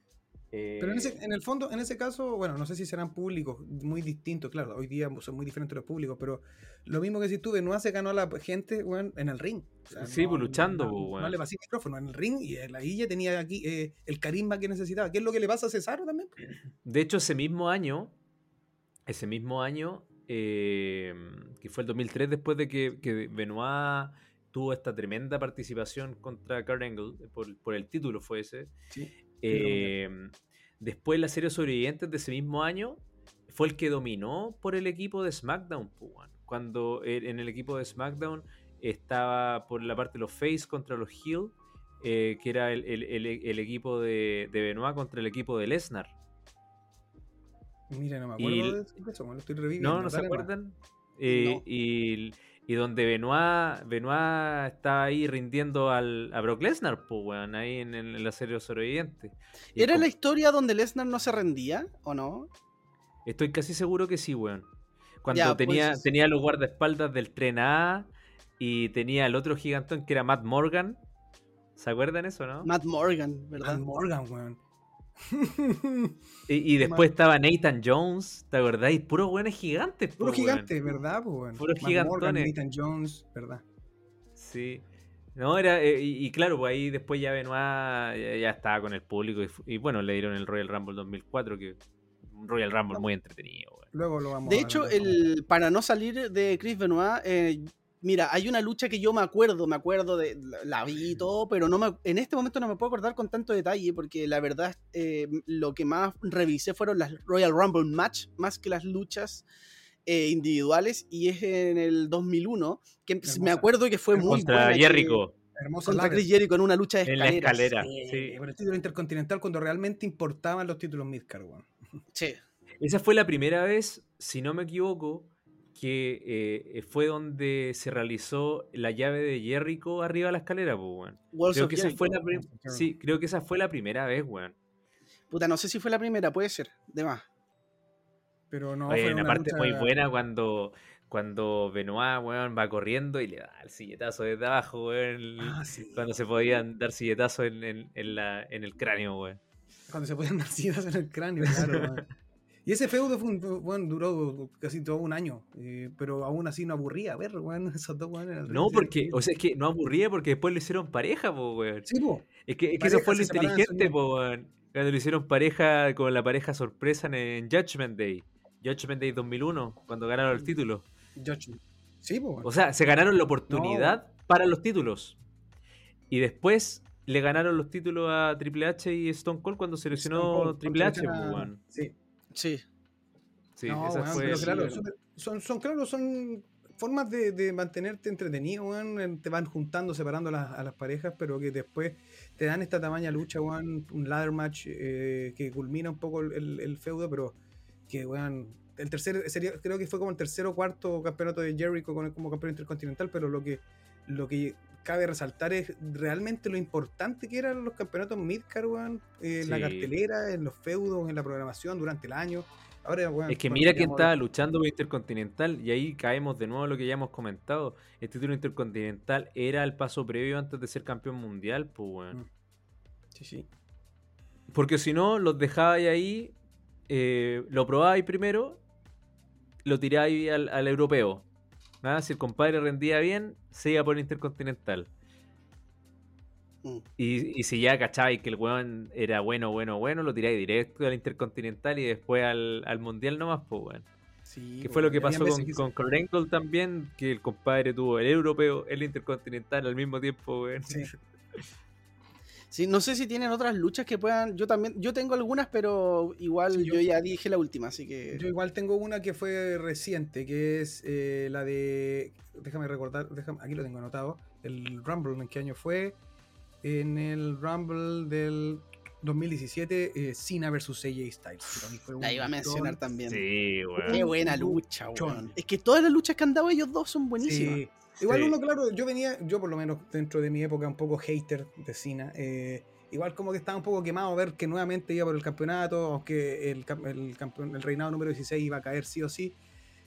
Pero en, ese, Eh, en el fondo, en ese caso, bueno, no sé si serán públicos muy distintos, claro, hoy día son muy diferentes los públicos, pero lo mismo que si tú, Benoit se ganó a la gente weón, en el ring. O sea, Sí, pues, luchando, no, pues, no le pasé el micrófono en el ring y eh, la Guilla tenía aquí eh, el carisma que necesitaba. ¿Qué es lo que le pasa a Cesaro también? De hecho, ese mismo año, ese mismo año, eh, que fue el 2003, después de que, que Benoit tuvo esta tremenda participación contra Kurt Angle, eh, por, por el título fue ese. Sí. eh, después la serie sobrevivientes de ese mismo año fue el que dominó por el equipo de SmackDown. weón. Cuando eh, en el equipo de SmackDown estaba por la parte de los Face contra los Heel, eh, que era el, el- el- el equipo de, de Benoit contra el equipo de Lesnar. Mira, no me Y acuerdo el- de eso, me lo estoy reviviendo. No, ¿no se acuerdan? Eh, No. y, y donde Benoit, Benoit estaba ahí rindiendo al, a Brock Lesnar, pues, weón, ahí en, en la serie sobreviviente. Y ¿Era la historia donde Lesnar no se rendía o no? Estoy casi seguro que sí, weón. Cuando Ya, tenía, pues- tenía los guardaespaldas del tren A y tenía el otro gigantón que era Matt Morgan. ¿Se acuerdan eso, no? Matt Morgan, ¿verdad? Matt Morgan, weón. Y, y después estaba Nathan Jones, ¿te acordáis? Puros buenos gigantes, po, Puro weón. gigante, ¿verdad? Weón? Puros gigantones. Nathan Jones, ¿verdad? Sí. No, era, eh, y, y claro, pues ahí después ya Benoit ya, ya estaba con el público y, bueno, le dieron el Royal Rumble 2004, que un Royal Rumble muy entretenido. Luego lo vamos De a hecho, ver. el, para no salir de Chris Benoit, eh, mira, hay una lucha que yo me acuerdo, me acuerdo de la, la vi y todo, pero no me, en este momento no me puedo acordar con tanto detalle porque la verdad eh, lo que más revisé fueron las Royal Rumble match más que las luchas eh, individuales y es en el 2001 que me Hermosa. acuerdo que fue muy Contra Jericho Hermoso contra. Chris Jericho en una lucha de en la escaleras. escalera. Sí, sí. por el título intercontinental cuando realmente importaban los títulos Midcard. Sí. Esa fue la primera vez, si no me equivoco, que eh, fue donde se realizó la llave de Jericho arriba de la escalera, pues, weón. Creo que esa fue la sí, creo que esa fue la primera vez, weón. Puta, no sé si fue la primera, puede ser, de más. Pero no, Oye, fue una parte lucha- muy buena cuando, cuando Benoit, weón, va corriendo y le da el silletazo desde abajo, weón. Ah, sí. Cuando se podían dar silletazos en, en, en la, en el cráneo, weón. Cuando se podían dar sillas en el cráneo, claro. weón. Y ese feudo fue un, duró casi todo un año, eh, pero aún así no aburría ver, esos dos. No, porque, o sea, es que no aburría porque después lo hicieron pareja, po, weón. Sí, po. Es que, es que eso fue lo inteligente, po, weón. Cuando lo hicieron pareja con la pareja sorpresa en, en Judgment Day. Judgment Day 2001, cuando ganaron el título. Judgment. Sí, po. O sea, se ganaron la oportunidad para los títulos. Y después le ganaron los títulos a Triple H y Stone Cold cuando se lesionó Stone Cold Triple H, po, weón. Sí. Sí. Sí, no, esa weón, fue. pero sí, claro, weón. son, son, son, claro, son formas de, de mantenerte entretenido, weón. Te van juntando, separando las- a las parejas, pero que después te dan esta tamaña lucha, weón. Un ladder match eh, que culmina un poco el, el- el feudo, pero que, weón. El tercer, sería, creo que fue como el tercer o cuarto campeonato de Jericho con, como campeón intercontinental, pero lo que, lo que cabe resaltar es realmente lo importante que eran los campeonatos Midcard, weón, eh, en la cartelera, en los feudos, en la programación durante el año. Ahora, weón, Es que mira quién estaba luchando por Intercontinental y ahí caemos de nuevo a lo que ya hemos comentado. El título Intercontinental era el paso previo antes de ser campeón mundial, pues, weón. Mm. Sí, sí. Porque si no, los dejabais ahí, eh, lo probabais primero, lo tiráis al, al europeo. ¿Ah? Si el compadre rendía bien, se iba por el Intercontinental. Mm. Y, y si ya cachabais que el weón era bueno, bueno, bueno, lo tiráis directo al Intercontinental y después al, al Mundial nomás, pues, weón. Sí, Que fue lo que pasó con, que con también, que el compadre tuvo el europeo, el intercontinental al mismo tiempo, weón. Sí. Sí, no sé si tienen otras luchas que puedan. Yo también, yo tengo algunas, pero igual Sí, yo, yo- ya dije la última, así que. Yo igual tengo una que fue reciente, que es eh, la de. Déjame recordar, déjame, aquí lo tengo anotado. El Rumble, ¿en qué año fue? En el Rumble del 2017, eh, Cena vs AJ Styles. fue un la iba a mencionar también. Sí, weón. Qué buena lucha, weón. Es que todas las luchas que han dado ellos dos son buenísimas. Sí. Igual Sí. uno, claro, yo venía, yo por lo menos dentro de mi época, un poco hater de Cena. eh, igual como que estaba un poco quemado ver que nuevamente iba por el campeonato, aunque el, cam- el, campeón, el reinado número 16 iba a caer sí o sí.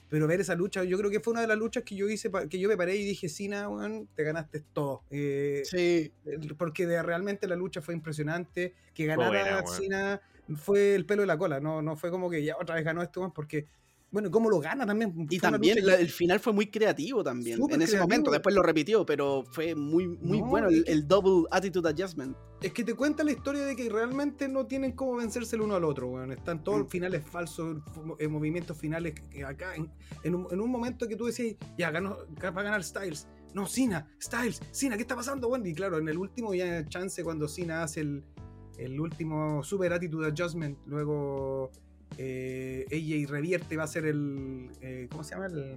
pero ver esa lucha, yo creo que fue una de las luchas que yo hice, que yo me paré y dije, Cena, weón, te ganaste todo. Eh, Sí, porque de- realmente la lucha fue impresionante. Que ganara. Cena fue el pelo de la cola, no, no fue como que ya otra vez ganó weón, porque, bueno, cómo lo gana también. y Fue una también la- el final fue muy creativo también. Súper en ese creativo. momento, después lo repitió, pero fue muy, muy No, bueno y el, el double attitude adjustment. Es que te cuenta la historia de que realmente no tienen cómo vencerse el uno al otro, weón. Están todos Mm. finales falsos, eh, movimientos finales que acá, en, en un, en un momento que tú decías, ya ganó, va a ganar Styles. No, Cena, Styles, Cena, ¿qué está pasando, weón? Y claro, en el último ya chance cuando Cena hace el, el último Super Attitude Adjustment, luego eh, AJ revierte, va a ser el, eh, ¿cómo se llama? El,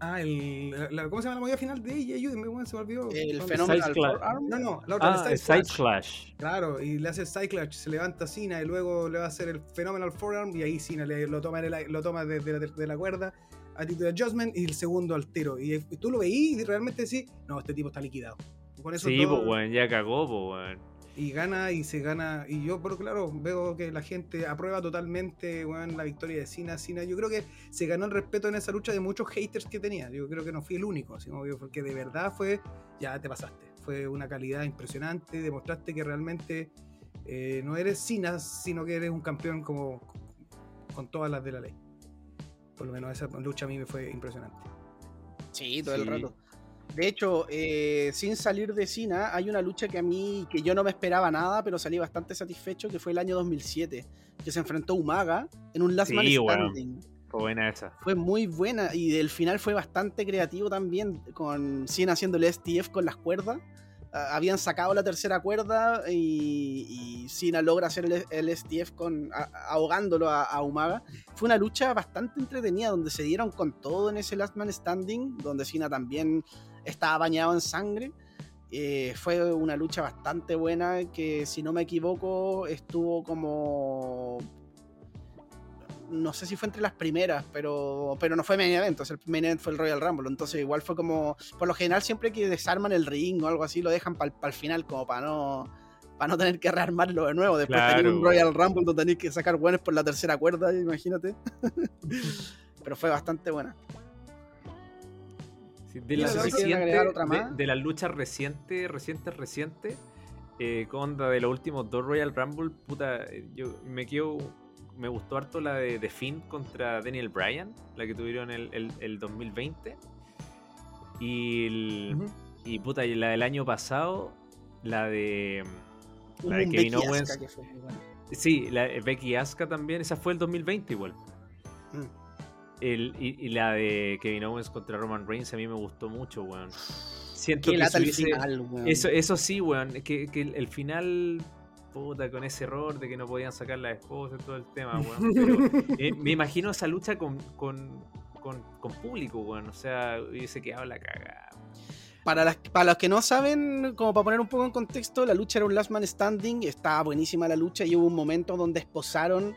ah, el, la- ¿cómo se llama la movida final de AJ? Ayúdenme, weón, se me olvidó. El ¿Dónde fenómeno? Side forearm. No, no, la otra, el Ah, Side el Side. Clash. Claro, y le hace el Cyclash, se levanta Cena y luego le va a hacer el Phenomenal Forearm y ahí Cena le- lo toma, en el- lo toma desde la, de la cuerda, Attitude Adjustment y el segundo al tiro. Y, y tú lo veís y realmente decís, no, este tipo está liquidado. Con eso Sí, todo- pues, weón, ya cagó, pues, weón. Y gana y se gana. Y yo, pero claro, veo que la gente aprueba totalmente la victoria de Cena. Cena, yo creo que se ganó el respeto en esa lucha de muchos haters que tenía. Yo creo que no fui el único, digo, porque de verdad fue, ya te pasaste. Fue una calidad impresionante, demostraste que realmente eh, no eres Cena, sino que eres un campeón como con todas las de la ley. Por lo menos esa lucha a mí me fue impresionante. Sí, todo el rato. De hecho, eh, sin salir de Cena, hay una lucha que a mí, que yo no me esperaba nada, pero salí bastante satisfecho, que fue el año 2007, que se enfrentó a Umaga en un Last Man Sí. Standing. Fue buena esa. Fue muy buena y el final fue bastante creativo también, con Cena haciendo el STF con las cuerdas. Ah, habían sacado la tercera cuerda y, y Cena logra hacer el, el STF con, a- ahogándolo a, a Umaga. Fue una lucha bastante entretenida donde se dieron con todo en ese Last Man Standing, donde Cena también estaba bañado en sangre. Eh, fue una lucha bastante buena que si no me equivoco estuvo como no sé si fue entre las primeras, pero, pero no fue main event, o sea, el main event fue el Royal Rumble, entonces igual fue como, por lo general siempre que desarman el ring o algo así, lo dejan para el final como para no, para no tener que rearmarlo de nuevo, después Claro, tenía un. Royal Rumble donde tenéis que sacar buenos por la tercera cuerda, imagínate. pero fue bastante buena. Sí, de, las ¿no quieren recientes- otra de- más? de las luchas recientes, recientes, recientes, eh, con la de los últimos dos Royal Rumble, puta, eh, yo me quedo, me gustó harto la de, de Finn contra Daniel Bryan, la que tuvieron el, el, el 2020. Y, el- y puta, y la del año pasado, la de... La de Kevin Owens. Fue. Sí, la de Becky Asuka también, esa fue el 2020 igual. Mm. El, y, y la de Kevin Owens contra Roman Reigns a mí me gustó mucho, weón. Siento Qué que lata si el final, weón. eso, eso sí, weón. Que, que el, el final, puta, con ese error de que no podían sacar la esposa y todo el tema, weón. Pero, eh, me imagino esa lucha con, con, con, con público, weón. O sea, hubiese quedado la cagada. Para, las- para los que no saben, como para poner un poco en contexto, la lucha era un Last Man Standing, estaba buenísima la lucha y hubo un momento donde esposaron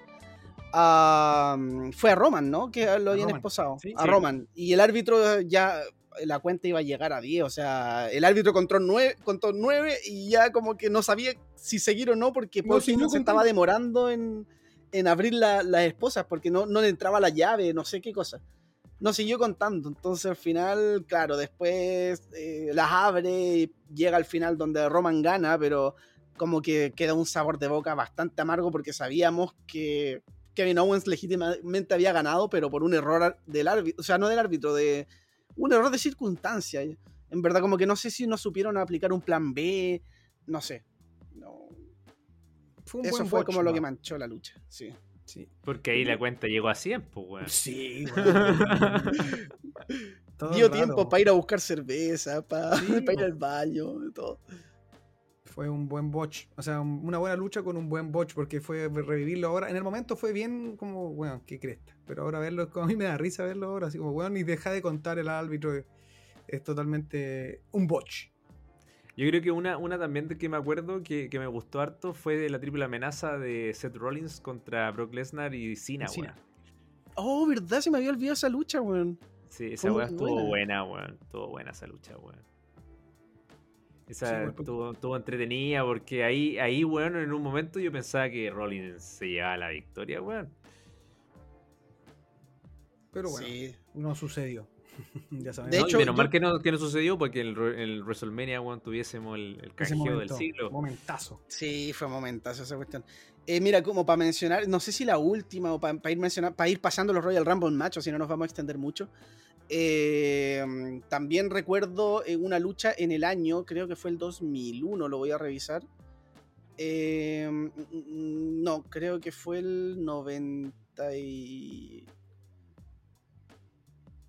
a... Fue a Roman, ¿no? Que lo habían esposado. sí. a Sí. Roman. Y el árbitro ya... La cuenta iba a llegar a 10, o sea, el árbitro contó 9, contó 9 y ya como que no sabía si seguir o no porque No, no se estaba demorando en, en abrir la- las esposas porque no, no le entraba la llave, no sé qué cosa no siguió contando. Entonces al final, claro, después eh, las abre y llega al final donde Roman gana, pero como que queda un sabor de boca bastante amargo porque sabíamos que Kevin Owens legítimamente había ganado, pero por un error del árbitro, o sea, no del árbitro, de un error de circunstancia. En verdad, como que no sé si no supieron aplicar un plan B, no sé. No. Fue un Eso buen fue como lo que manchó la lucha, sí. Sí. Porque ahí la cuenta llegó a 100, pues, weón. Sí, weón. Dio tiempo para ir a buscar cerveza, para Sí, ir al baño, todo. Fue un buen botch. O sea, un- una buena lucha con un buen botch porque fue revivirlo ahora. En el momento fue bien como, weón, qué cresta. Pero ahora verlo, es como a mí me da risa verlo ahora. Así como, weón, y deja de contar el árbitro. Es, es totalmente un botch. Yo creo que una, una también de que me acuerdo que, que me gustó harto fue de la triple amenaza de Seth Rollins contra Brock Lesnar y Cena, Cena. weón. Oh, ¿verdad? Se me había olvidado esa lucha, weón. Sí, esa weá estuvo buena. buena, weón. Estuvo buena esa lucha, weón. Esa Sí, estuvo, estuvo entretenida porque ahí, ahí, weón, en un momento yo pensaba que Rollins se llevaba la victoria, weón. Pero bueno, Sí. no sucedió. ya saben. De hecho, menos yo- mal que no, que no sucedió porque en el, WrestleMania weón, tuviésemos el, el canjeo del siglo. momentazo. Sí, fue momentazo esa cuestión. Eh, mira, como para mencionar, no sé si la última o para ir mencionar, para ir pasando los Royal Rumble match, o si no nos vamos a extender mucho. Eh, también recuerdo eh, una lucha en el año, creo que fue el 2001, lo voy a revisar. Eh, mm, no, creo que fue el 90 y...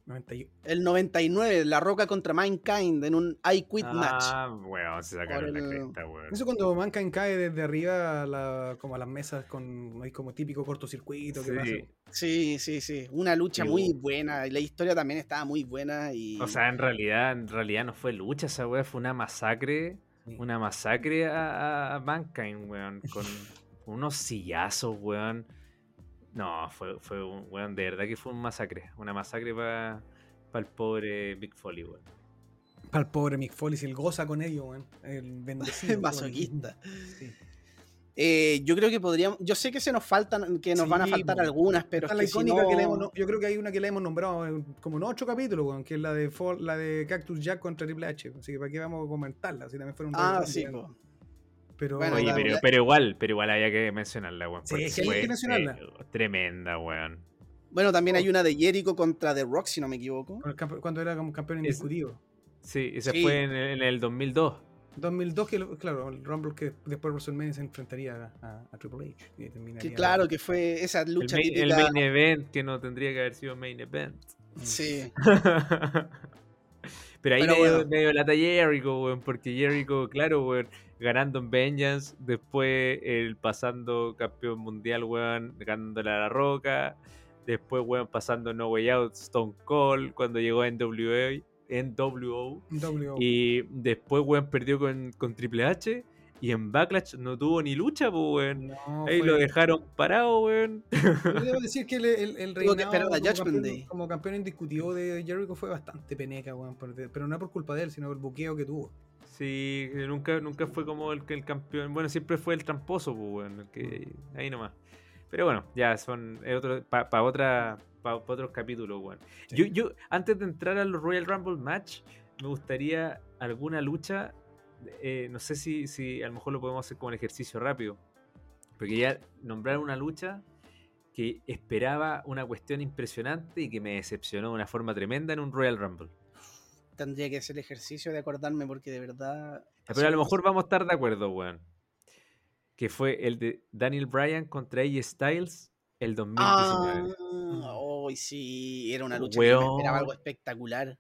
91. El 99, La Roca contra Mankind en un I Quit match. Ah, weón, se sacaron la cresta, weón. Eso cuando Mankind cae desde arriba la- como a las mesas con hay como típico cortocircuito que Sí. pasa. Sí, sí, sí. Una lucha Sí, muy buena. Y la historia también estaba muy buena. Y... O sea, en realidad, en realidad no fue lucha esa weá, fue una masacre. Sí. Una masacre a, a- a Mankind, weón. Con unos sillazos, weón. No, fue, fue un weón, de verdad que fue un masacre. Una masacre para el pobre Big Foley, weón. Para el pobre Mick Foley, si él goza con ello, weón. El bendecido. Masoquista. Sí. Eh, yo creo que podríamos. Yo sé que se nos faltan, que nos van a faltar algunas, pero es la que si icónica no- que le hemos, yo creo que hay una que le hemos nombrado en como en ocho capítulos, weón, que es la de Fall- la de Cactus Jack contra Triple H. Así que para qué vamos a comentarla, si también fuera un Ah, sí, po. Pero Bueno, Oye, la- pero, la- pero igual, pero igual había que mencionarla, weón. Sí, es que hay que mencionarla. eh, tremenda, weón. Bueno, también hay una de Jericho contra The Rock, si no me equivoco. cuando era como campeón indiscutido. Sí, ese Sí. fue en el, en el 2002. 2002, que lo- claro, el Rumble que después WrestleMania se enfrentaría a, a Triple H. y terminaría- Que claro, que fue esa El lucha main, el main event que no tendría que haber sido main event. Sí. Pero ahí Pero medio, bueno. medio lata Jericho, weón, porque Jericho, claro, weón, ganando en Vengeance, después el pasando campeón mundial, weón, ganándole a la roca, después, weón, pasando No Way Out, Stone Cold, cuando llegó a NWA, NWO, W. y después, weón, perdió con, con Triple H, y en Backlash no tuvo ni lucha, pues, weón. No, Ahí fue- lo dejaron parado, weón. Yo debo decir que el, el, el que como campeón, Day. como campeón indiscutido de Jericho fue bastante peneca, weón, por- pero no por culpa de él, sino por el buqueo que tuvo. Sí, nunca, nunca fue como el que el campeón. Bueno, siempre fue el tramposo, pues, bueno, el que, ahí nomás. Pero bueno, ya son para otra para otros capítulos, bueno. Sí. Yo, yo, antes de entrar al Royal Rumble match, me gustaría alguna lucha. eh, no sé si, si a lo mejor lo podemos hacer como un ejercicio rápido. Porque ya nombrar una lucha que esperaba una cuestión impresionante y que me decepcionó de una forma tremenda en un Royal Rumble. Tendría que hacer el ejercicio de acordarme porque de verdad. Pero a lo mejor vamos a estar de acuerdo, weón. Que fue el de Daniel Bryan contra AJ Styles el 2019. Ah, hoy sí, era una lucha que me Weón. esperaba algo espectacular.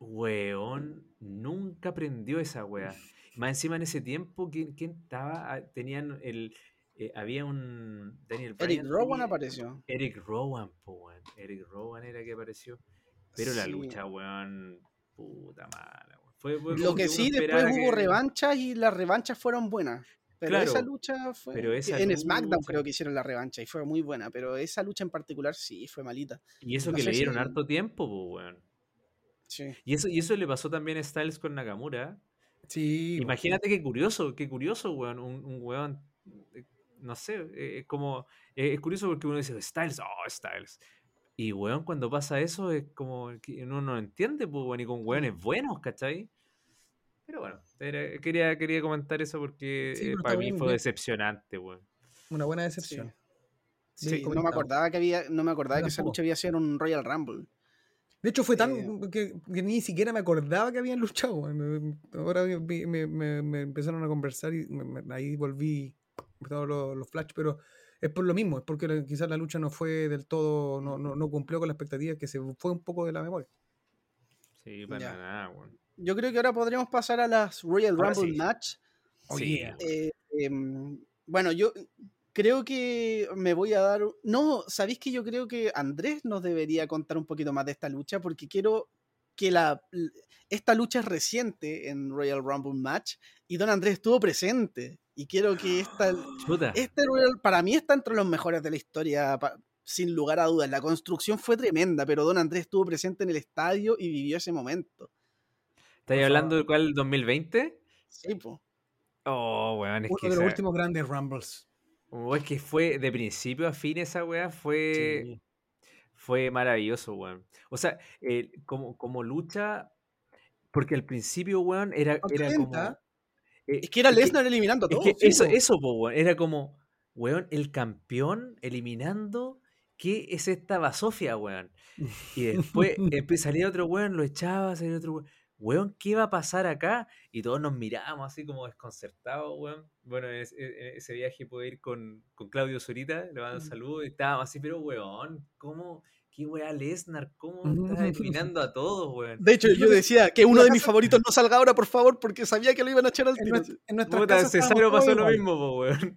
Weón, nunca aprendió esa weá. Más encima en ese tiempo, ¿quién, quién estaba? Ah, Tenían el. eh, había un. Daniel Eric Bryan Rowan tenía- apareció. Eric Rowan, po, weón. Eric Rowan era que apareció. Pero la Sí. lucha, weón. Puta mala. Fue, fue Lo que sí, después hubo revanchas y las revanchas fueron buenas. Pero Claro, esa lucha fue. pero esa en SmackDown creo que hicieron la revancha y fue muy buena. Pero esa lucha en particular sí fue malita. Y eso no que le dieron si- harto tiempo, po, weón. Sí. Y eso, y eso le pasó también a Styles con Nakamura. Sí, weón. Imagínate qué curioso, qué curioso, weón. Un, un weón, eh, no sé, eh, es como, eh, es curioso porque uno dice, Styles, oh, Styles. Y weón, cuando pasa eso es como que uno no entiende, pues, weón, y con weones buenos, ¿cachai? Pero bueno, era- quería, quería comentar eso porque Sí, eh, pero para mí bien, fue bien. decepcionante, weón. Una buena Sí. decepción. Sí, Bien no me acordaba que había, no me acordaba Yo que esa lucha había sido un Royal Rumble. De hecho, fue tan Eh, que, que ni siquiera me acordaba que habían luchado. Ahora vi- me, me- me empezaron a conversar y me- me- ahí volví todos los, los flash, pero es por lo mismo, es porque quizás la lucha no fue del todo, no, no, no cumplió con la expectativa, que se fue un poco de la memoria. Sí, para Ya. nada, weón. Yo creo que ahora podríamos pasar a las Royal Ahora Rumble sí. Match. Oh, Sí, yeah. Eh, bueno, yo creo que me voy a dar. No, sabéis que yo creo que Andrés nos debería contar un poquito más de esta lucha porque quiero que la. Esta lucha es reciente en Royal Rumble Match y Don Andrés estuvo presente. Y quiero que esta. Chuta. Este Royal, para mí está entre los mejores de la historia, pa- sin lugar a dudas. La construcción fue tremenda, pero Don Andrés estuvo presente en el estadio y vivió ese momento. ¿Estáis hablando de cuál? ¿2020? Sí, po. Oh, weón, es Uno que de los esa- últimos grandes Rumbles. Oh, es que fue de principio a fin esa weá fue, Sí. Fue maravilloso, weón. O sea, eh, como, como lucha, porque al principio, weón, era, era como... Eh, es que era Lesnar eliminando a todos. Es que eso, eso weón, era como, weón, el campeón eliminando. ¿Qué es esta basofia, weón? Y después salía otro weón, lo echaba, salía otro weón weón, ¿qué va a pasar acá? Y todos nos mirábamos así como desconcertados, weón. Bueno, en ese, viaje pude ir con, con Claudio Zurita, le mando un saludo, y estábamos así, pero weón, ¿cómo, qué weá Lesnar, cómo está eliminando a todos, weón. De hecho, yo decía que uno de mis favoritos no salga ahora, por favor, porque sabía que lo iban a echar al tiro. En, nuestra Puta, Cesaro pasó lo mismo, weón.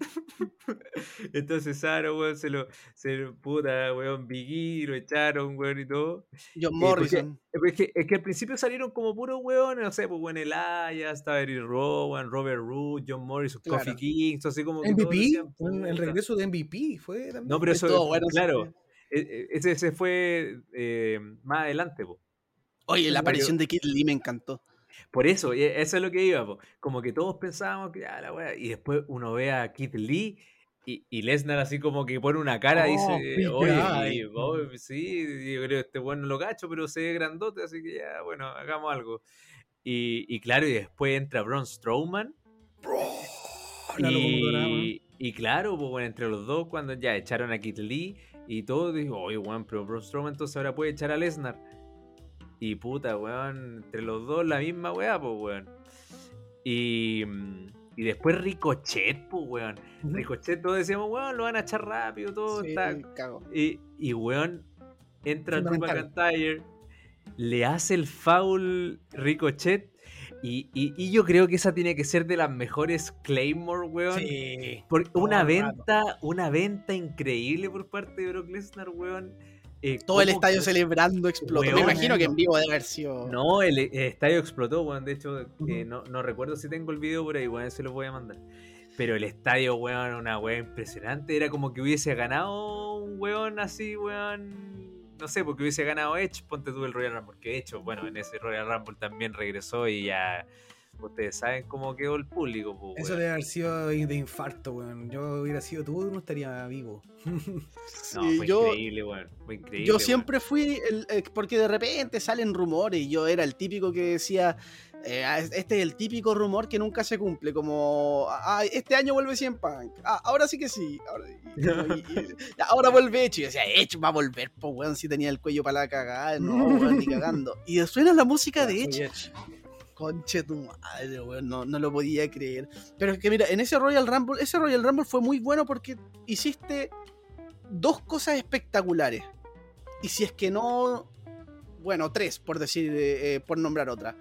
Entonces Cesaro, weón, se lo, se puta, weón, Biggie, lo echaron, weón, y todo. John Morrison. es, que, es que al principio salieron como puros weón, no sé, pues weón, Elias, estaba Eric Rowan, Robert Root, John Morrison, Coffee Kings, así como MVP, el regreso de MVP fue también. No, pero eso, bueno, claro. E, e, ese, ese fue eh, más adelante, po. Oye, la aparición de Kid Lee me encantó. Por eso, eso es lo que iba, po. como que todos pensábamos que ah, la wea, y después uno ve a Kid Lee y, y Lesnar así como que pone una cara y dice, oh, oye, sí, yo creo que este bueno lo cacho, pero se ve grandote, así que ya, bueno, hagamos algo. Y, y claro, y después entra Braun Strowman. y, y, claro, pues bueno, entre los dos, cuando ya echaron a Kid Lee y todo dijo, oye, weón, pero Braun Strowman entonces ahora puede echar a Lesnar. Y puta, weón, entre los dos la misma weá, pues, weón. Y, mm, y después Ricochet, pues, weón. Ricochet, todos decíamos, weón, lo van a echar rápido, todo está. Y, y, weón, entra Drew McIntyre, le hace el foul Ricochet y, yo creo que esa tiene que ser de las mejores Claymore, weón. Sí. una venta, una venta increíble por parte de Brock Lesnar, weón. Eh, Todo el estadio celebrando explotó. Me imagino que en vivo debe haber sido. No, el, estadio explotó, weón. De hecho, eh, no, recuerdo si tengo el video por ahí, weón. Se lo voy a mandar. Pero el estadio, weón, una weón impresionante. Era como que hubiese ganado un weón así, weón no sé, porque hubiese ganado Edge, ponte tú el Royal Rumble, que de hecho, bueno, en ese Royal Rumble también regresó y ya ustedes saben cómo quedó el público. Pues, Eso debe haber sido de infarto, weón. Yo hubiera sido tú, no estaría vivo. no, fue yo, increíble, weón. Fue increíble. Yo siempre fui, el, eh, porque de repente salen rumores y yo era el típico que decía, eh, ah, este es el típico rumor que nunca se cumple, como ah, este año vuelve 100 Punk, ah, ahora sí que sí, ahora, vuelve Edge, y decía, Edge va a volver, pues weón, si tenía el cuello para la cagada, no, weón, ni cagando. Y suena la música de Edge. Conche tu madre, weón, no, no lo podía creer. Pero es que mira, en ese Royal Rumble, ese Royal Rumble fue muy bueno porque hiciste dos cosas espectaculares. Y si es que no, bueno, tres, por decir, eh, por nombrar otra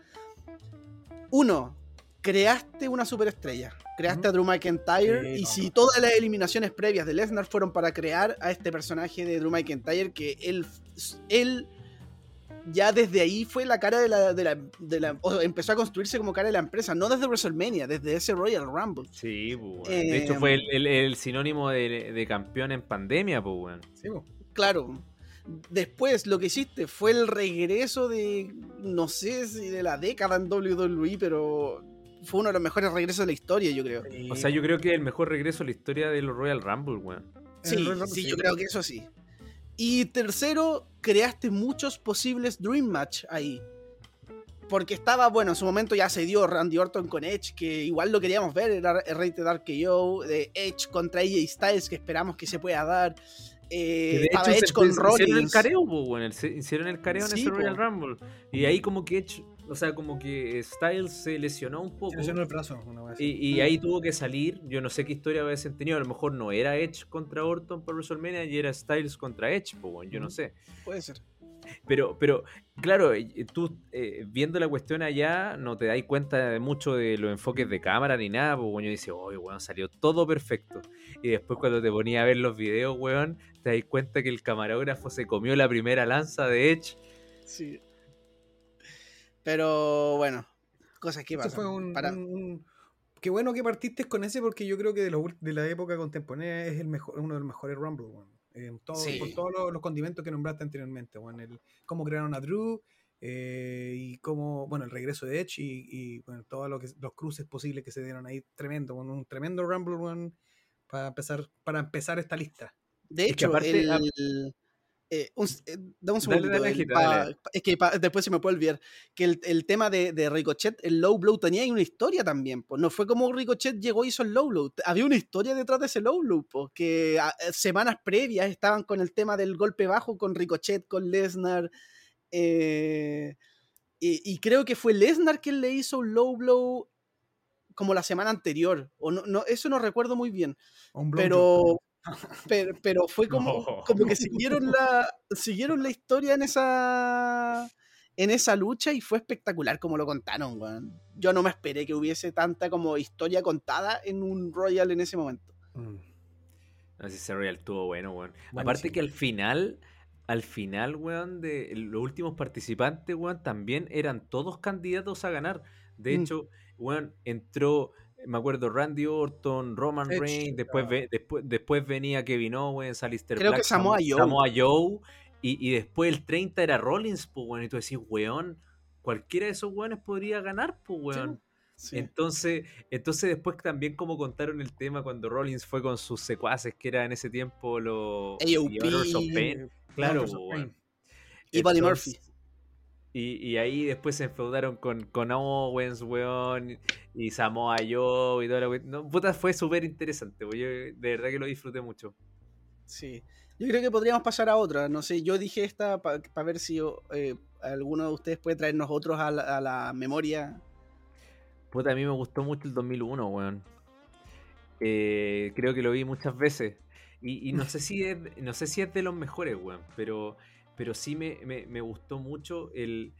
uno, creaste una superestrella. Creaste a Drew McIntyre. y si todas las eliminaciones previas de Lesnar fueron para crear a este personaje de Drew McIntyre, que él, él ya desde ahí fue la cara de la, de la, empezó a construirse como cara de la empresa, no desde WrestleMania, desde ese Royal Rumble. Sí, pues, de hecho fue el, sinónimo de, campeón en pandemia, pues, bueno. Sí, Claro, Después lo que hiciste fue el regreso de, no sé si de la década en WWE, pero fue uno de los mejores regresos de la historia, yo creo. O sea, yo creo que el mejor regreso de la historia de los Royal Rumble, weón. Sí, sí, yo creo que eso sí. Y tercero, creaste muchos posibles Dream Match ahí. Porque estaba, bueno, en su momento ya se dio Randy Orton con Edge, que igual lo queríamos ver, era el Rey de Dark KO, de Edge contra AJ Styles, que esperamos que se pueda dar. Eh, de hecho, con hicieron el careo, bueno, hicieron el careo en ese Royal Rumble. Y ahí como que Edge, o sea, como que Styles se lesionó un poco. Se lesionó el brazo. y, ahí tuvo que salir. Yo no sé qué historia hubiesen tenido. A lo mejor no era Edge contra Orton por WrestleMania y era Styles contra Edge, pues, bueno, yo no sé. Puede ser. Pero, pero claro, tú eh, viendo la cuestión allá no te das cuenta de mucho de los enfoques de cámara ni nada, pues bueno, dice, oye, weón, salió todo perfecto. Y después cuando te ponía a ver los videos, weón, te das cuenta que el camarógrafo se comió la primera lanza de Edge. Sí. Pero bueno, cosas que pasan. Fue un, Qué bueno que partiste con ese porque yo creo que de, de la época contemporánea es el mejor, uno de los mejores Rumble, weón. Eh, todo, Por todos los, condimentos que nombraste anteriormente, bueno, el, cómo crearon a Drew eh, y cómo, bueno, el regreso de Edge y, bueno, todos lo los cruces posibles que se dieron ahí, tremendo, bueno, un tremendo Rumble para empezar, para empezar esta lista. De hecho, aparte, Eh, un, eh, da un Dale, segundito. dale, el- pa- es que pa- después se me puede olvidar que el, el tema de, de Ricochet, el low blow, tenía ahí una historia también. Pues no fue como Ricochet llegó y hizo el low blow. Había una historia detrás de ese low blow, pues, que a- eh, semanas previas estaban con el tema del golpe bajo con Ricochet, con Lesnar. eh, y, y creo que fue Lesnar quien le hizo un low blow como la semana anterior. O no, no, eso no recuerdo muy bien Un pero, pero, pero fue como, No. como que siguieron la, siguieron la historia en esa, en esa lucha y fue espectacular como lo contaron, weón. Yo no me esperé que hubiese tanta como historia contada en un Royal en ese momento. Mm. No sé si ese Royal estuvo bueno, weón. Buenísimo. Aparte que al final, al final, weón, de los últimos participantes, weón, también eran todos candidatos a ganar. De Mm. hecho, weón, entró, me acuerdo, Randy Orton, Roman Reigns, después, ve- después, después venía Kevin Owens, Alistair Creo Black, que Samoa Samo- Joe. Samoa Joe, y, y después el 30 era Rollins, pues, weón, y tú decís, weón, cualquiera de esos weones podría ganar, pues, weón. Sí. Entonces, entonces después también como contaron el tema cuando Rollins fue con sus secuaces, que era en ese tiempo los AOP, The Honors of Pain. Claro, of Pain. weón. Y Buddy Murphy. Y, y ahí después se enfeudaron con, con Owens, weón, y Samoa Joe y toda la we- No, puta, fue súper interesante, weón. Yo de verdad que lo disfruté mucho. Sí. Yo creo que podríamos pasar a otra. No sé, yo dije esta para ver si eh, alguno de ustedes puede traernos otros a la, a la memoria. Puta, a mí me gustó mucho el 2001, weón. Eh, creo que lo vi muchas veces. Y, y no, sé si es, no sé si es de los mejores, weón. Pero, pero sí me, me- me gustó mucho el,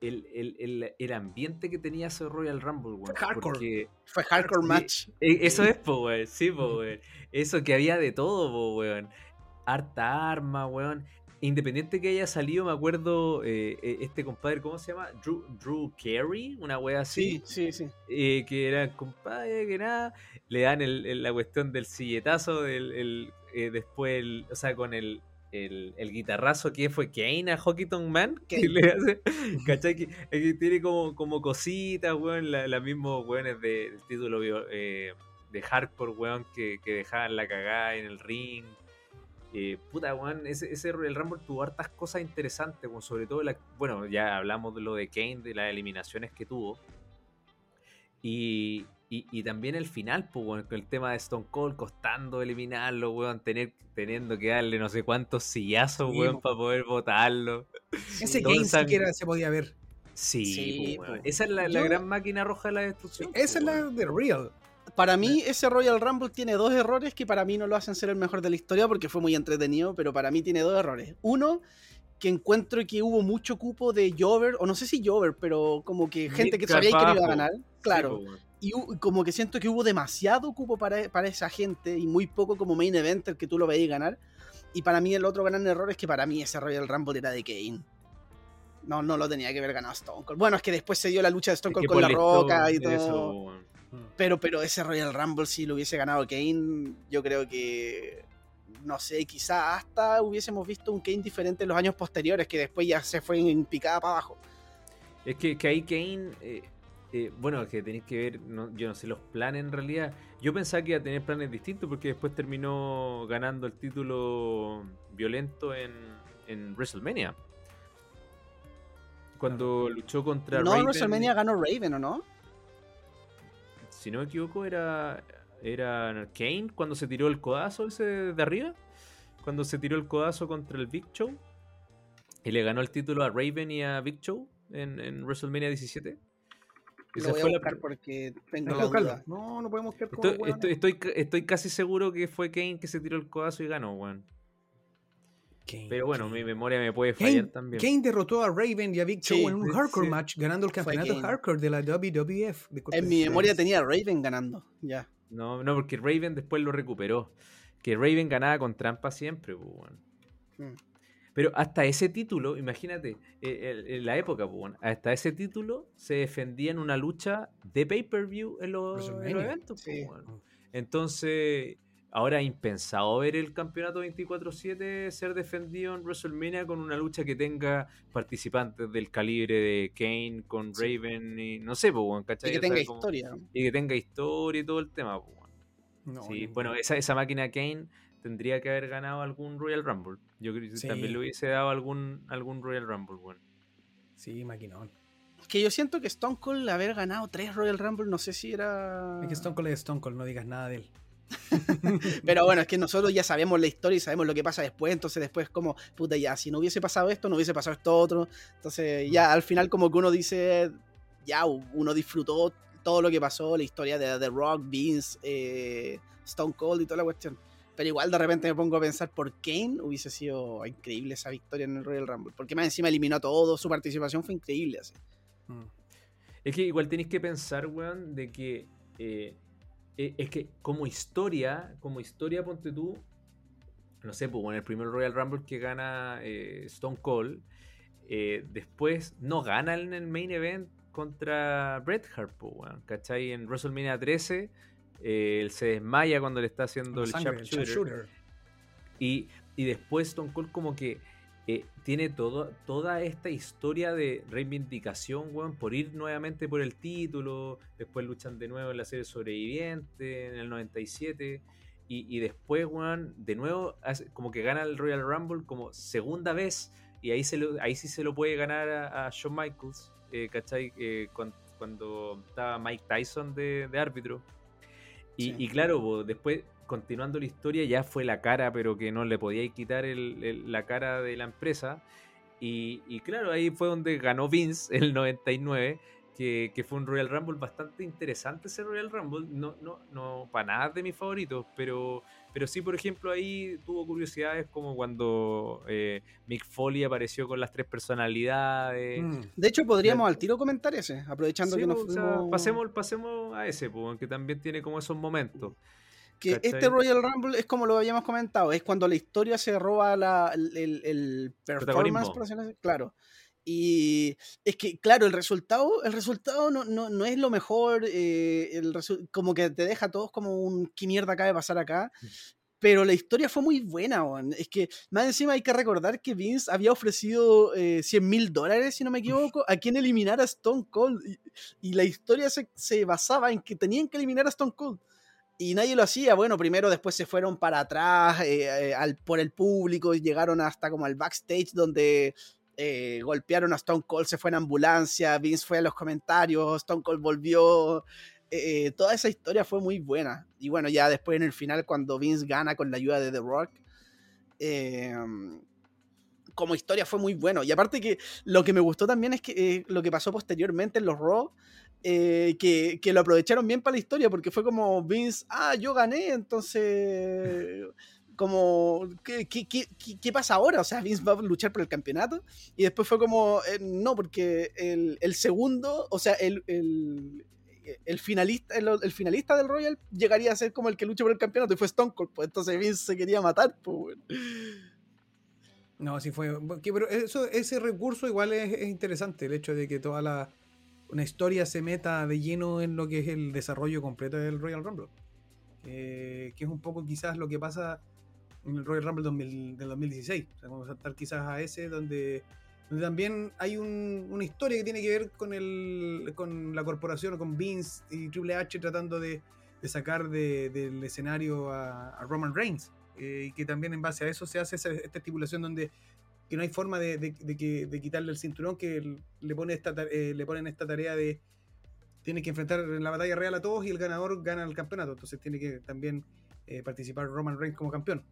el, el- el- el ambiente que tenía ese Royal Rumble, weón. Hardcore. Porque Fue Hardcore. Match. e- eso es, po, weón. Sí, po, weón. Eso que había de todo, po, weón. Harta arma, weón. Independiente que haya salido, me acuerdo, eh, eh, este compadre, ¿cómo se llama? Drew, Drew Carey, una wea así Sí, sí, sí. eh, que era compadre, que nada, le dan el- la cuestión del silletazo, del, el, eh, después, el- o sea, con el, el, el guitarrazo que fue Kane a Hockeyton Man, que le hace, ¿cachai? Que, tiene como, como cositas, weón, la, la mismos weones de- del título eh, de hardcore, weón, que, que dejaban la cagada en el ring. Eh, puta, weón, ese, ese Royal Rumble tuvo hartas cosas interesantes, weón, sobre todo, la, bueno, ya hablamos de lo de Kane, de las eliminaciones que tuvo. Y, y, y también el final, pues, con el tema de Stone Cold costando eliminarlo, weón, tener, teniendo que darle no sé cuántos sillazos, Sí, weón, po. para poder votarlo. Ese game siquiera se podía ver. Sí, Sí, po, weón. po. Esa es la, la Yo- gran máquina roja de la destrucción. po, Esa es la de Real. Para mí, ese Royal Rumble tiene dos errores que para mí no lo hacen ser el mejor de la historia porque fue muy entretenido, pero para mí tiene dos errores. Uno, que encuentro que hubo mucho cupo de Jover, o no sé si Jover, pero como que gente que sabía que no iba a ganar. Claro. Y como que siento que hubo demasiado cupo para, para esa gente y muy poco como main eventer que tú lo veías ganar. Y para mí el otro gran error es que para mí ese Royal Rumble era de Kane. No, no lo tenía que haber ganado Stone Cold. Bueno, es que después se dio la lucha de Stone Es que Cold con la roca y todo. eso. Pero, pero ese Royal Rumble, si lo hubiese ganado Kane, yo creo que. No sé, quizá hasta hubiésemos visto un Kane diferente en los años posteriores, que después ya se fue en picada para abajo. Es que, que ahí Kane, eh, eh, bueno, que tenéis que ver, no- yo no sé los planes en realidad. Yo pensaba que iba a tener planes distintos porque después terminó ganando el título violento en, en WrestleMania. Cuando luchó contra No, en Raven, WrestleMania ganó Raven, ¿o no? si no me equivoco, era, era Kane cuando se tiró el codazo ese de arriba. Cuando se tiró el codazo contra el Big Show. Y le ganó el título a Raven y a Big Show en, en WrestleMania 17. Lo voy a la buscar porque tengo que la duda. No, no podemos quedar Estoy, hueones. estoy, estoy, ca- estoy casi seguro que fue Kane que se tiró el codazo y ganó, weón. Kane, Pero bueno, Kane. mi memoria me puede fallar Kane, también. Kane derrotó a Raven y a Big Show Sí, en un hardcore sí. match, ganando el campeonato hardcore de la WWF. de En mi memoria tenía a Raven ganando. Ya. No, no, porque Raven después lo recuperó. Que Raven ganaba con trampa siempre, pues, weón. Mm. Pero hasta ese título, imagínate, eh, en la época, pues, hasta ese título se defendía en una lucha de pay-per-view en los, en los WrestleMania, eventos. pues, sí. Entonces, ahora es impensado ver el campeonato 24-7 ser defendido en WrestleMania con una lucha que tenga participantes del calibre de Kane con. Raven y no sé, pues, ¿cachai? Y que tenga como- historia. y que tenga historia y todo el tema, pues. No, Sí, no. bueno, esa, esa máquina Kane tendría que haber ganado algún Royal Rumble. Yo creo que Sí. también le hubiese dado algún, algún Royal Rumble, weón. Sí, maquinón. Que yo siento que Stone Cold haber ganado tres Royal Rumble, no sé si era. Es que Stone Cold es Stone Cold, no digas nada de él. Pero bueno, es que nosotros ya sabemos la historia y sabemos lo que pasa después, entonces después como, puta, ya, si no hubiese pasado esto, no hubiese pasado esto otro. Entonces ya al final como que uno dice, ya, uno disfrutó todo lo que pasó, la historia de The Rock, Vince, eh, Stone Cold y toda la cuestión. Pero igual de repente me pongo a pensar por Kane hubiese sido increíble esa victoria en el Royal Rumble. Porque más encima eliminó a todo, su participación fue increíble. Así. Mm. Es que igual tenéis que pensar, weón, de que. eh, eh, es que como historia, como historia, ponte tú. No sé, pues en el primer Royal Rumble que gana eh, Stone Cold. después no gana en el main event contra Bret Hart, pues, weón. ¿Cachai? En WrestleMania 13. Eh, él se desmaya cuando le está haciendo el sangre, el sharpshooter. sharpshooter. Y, y después Stone Cold como que eh, tiene todo, toda esta historia de reivindicación, weón, por ir nuevamente por el título. Después luchan de nuevo en la serie Sobreviviente en el 97. Y, y después, weón, de nuevo, hace- como que gana el Royal Rumble como segunda vez. Y ahí, se lo- ahí sí se lo puede ganar a, a Shawn Michaels, eh, ¿cachai? Eh, cuan- cuando, estaba Mike Tyson de, de árbitro. Y, claro, después, continuando la historia, ya fue la cara, pero que no le podíais quitar el- la cara de la empresa. Y, y claro, ahí fue donde ganó Vince el 99, que, que fue un Royal Rumble bastante interesante ese Royal Rumble. No, no, no para nada de mis favoritos, pero, pero sí, por ejemplo, ahí tuvo curiosidades como cuando eh, Mick Foley apareció con las tres personalidades. Mm. De hecho, podríamos al tiro comentar ese, aprovechando Sí, que nos po, o sea, fuimos... pasemos, pasemos a ese, po, que también tiene como esos momentos. Que ¿Cachai? este Royal Rumble es como lo habíamos comentado, es cuando la historia se roba la, el, el- el performance, Protagonismo. por así decirlo, claro. Y es que, claro, el resultado, el resultado no, no, no es lo mejor, eh, el como que te deja a todos como un qué mierda acaba de pasar acá. Pero la historia fue muy buena, weón. Es que más encima hay que recordar que Vince había ofrecido eh, 100 mil dólares, si no me equivoco, a quien eliminara a Stone Cold. Y, y la historia se, se basaba en que tenían que eliminar a Stone Cold y nadie lo hacía. Bueno, primero después se fueron para atrás eh, eh, al, por el público y llegaron hasta como al backstage donde eh, golpearon a Stone Cold, se fue en ambulancia, Vince fue a los comentarios, Stone Cold volvió. eh, toda esa historia fue muy buena. Y bueno, ya después en el final, cuando Vince gana con la ayuda de The Rock, eh, como historia fue muy bueno. Y aparte que lo que me gustó también es que lo que pasó posteriormente en los Raw, que lo aprovecharon bien para la historia, porque fue como Vince, ah, yo gané, entonces, como, ¿qué, qué, qué, pasa ahora? O sea, Vince va a luchar por el campeonato, y después fue como, eh, no, porque el, el segundo, o sea, el, el, el finalista, el, finalista del Royal llegaría a ser como el que lucha por el campeonato, y fue Stone Cold, pues entonces Vince se quería matar, pues. No, sí fue. pero eso, ese recurso igual es, es interesante, el hecho de que toda la una historia se meta de lleno en lo que es el desarrollo completo del Royal Rumble. Eh, que es un poco quizás lo que pasa en el Royal Rumble 2000 del 2016. O sea, vamos a saltar quizás a ese donde, donde también hay un- una historia que tiene que ver con, el, con la corporación, con Vince y Triple H tratando de, de sacar de- del escenario a, a Roman Reigns. eh, y que también en base a eso se hace esa- esta estipulación donde que no hay forma de, de- de que, de quitarle el cinturón, que le, pone esta, ta- eh, le ponen esta tarea de tiene que enfrentar en la batalla real a todos y el ganador gana el campeonato. Entonces tiene que también eh, participar Roman Reigns como campeón.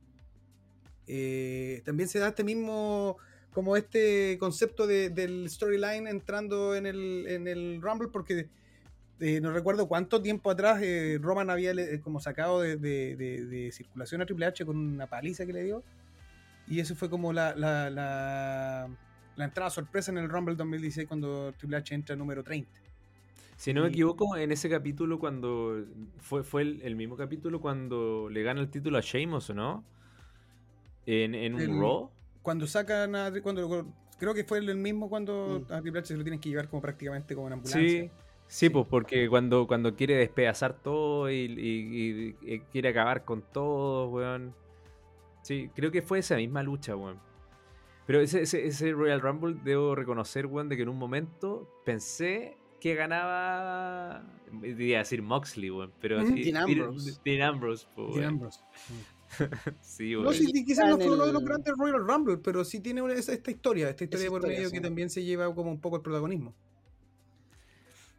Eh, también se da este mismo, como este concepto de- del storyline entrando en el, en el Rumble, porque eh, no recuerdo cuánto tiempo atrás eh, Roman había eh, como sacado de, de- circulación a Triple H con una paliza que le dio. Y eso fue como la, la, la, la entrada sorpresa en el Rumble 2016 cuando Triple H entra número 30. Si no me equivoco, en ese capítulo cuando fue, fue el, el mismo capítulo cuando le gana el título a Sheamus, ¿o no? En, en un El- Raw. Cuando sacan a. Cuando, creo que fue el mismo cuando Mm. a Triple H se lo tienen que llevar como prácticamente como una ambulancia. Sí, sí, pues porque cuando, cuando quiere despedazar todo y, y- y- y quiere acabar con todo, weón. Sí, creo que fue esa misma lucha, weón. Pero ese, ese, ese Royal Rumble, debo reconocer, weón, de que en un momento pensé que ganaba. Iba a decir Moxley, weón. Pero Ujú. sí, Dean Ambrose. Dean Ambrose, po, Dean weón. Ambrose. sí, No, sí, sí, quizás no fue uno de los grandes Royal Rumble, pero sí tiene una- esa- esta historia, esta historia Esa por historia, medio sí. que también se lleva como un poco el protagonismo.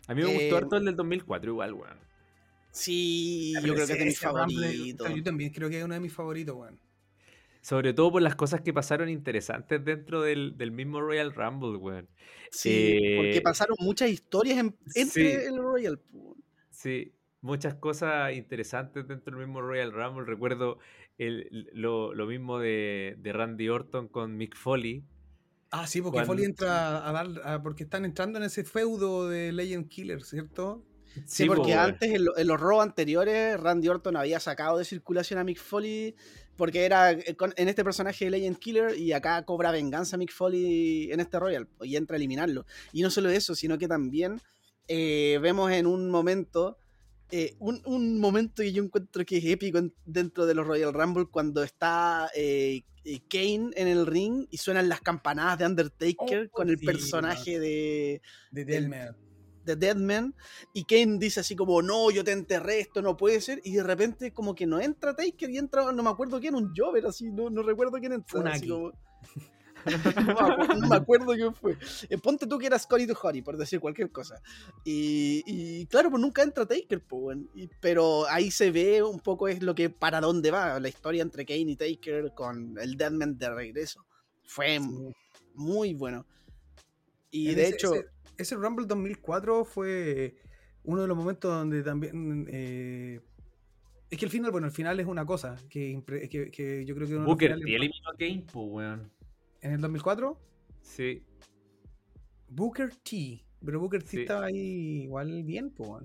A mí me Eh, gustó harto el del 2004 igual, weón. Sí, yo creo que es de mis favoritos. Yo también creo que es uno de mis favoritos, weón. Sobre todo por las cosas que pasaron interesantes dentro del, del mismo Royal Rumble, weón. Sí, porque Eh, pasaron muchas historias en- entre sí. el Royal. Sí, muchas cosas interesantes dentro del mismo Royal Rumble. Recuerdo el, lo, lo mismo de, de Randy Orton con Mick Foley. Ah, sí, porque Cuando- Foley entra a dar, a- porque están entrando en ese feudo de Legend Killer, ¿cierto? Sí, po, porque antes en, lo- en los Raw anteriores Randy Orton había sacado de circulación a Mick Foley porque era eh, con- en este personaje de Legend Killer y acá cobra venganza Mick Foley en este Royal y entra a eliminarlo. Y no solo eso, sino que también eh, vemos en un momento eh, un, un momento que yo encuentro que es épico en- dentro de los Royal Rumble cuando está eh, eh, Kane en el ring y suenan las campanadas de Undertaker Oh, con el sí, personaje de, De Deadman. de Deadman y Kane dice así como no, yo te enterré, esto no puede ser y de repente como que no entra Taker y entra, no me acuerdo quién, un Jover así, no, no recuerdo quién entra. así Funaki. como- no, me acuerdo, no me acuerdo quién fue. Eh, ponte tú que eras Cory to Honey, por decir cualquier cosa. Y, y claro, pues nunca entra Taker, pues, weón. Y- pero ahí se ve un poco es lo que para dónde va la historia entre Kane y Taker con el Deadman de regreso. Fue Sí. muy bueno. Y En de ese- hecho, Ese, ese Rumble 2004 fue uno de los momentos donde también. eh, es que el final, bueno, el final es una cosa que, impre- que, que yo creo que uno Booker T eliminó a Kane, pues, weón. En el 2004, Sí, Booker T. Pero Booker T Sí. estaba ahí igual bien, pues.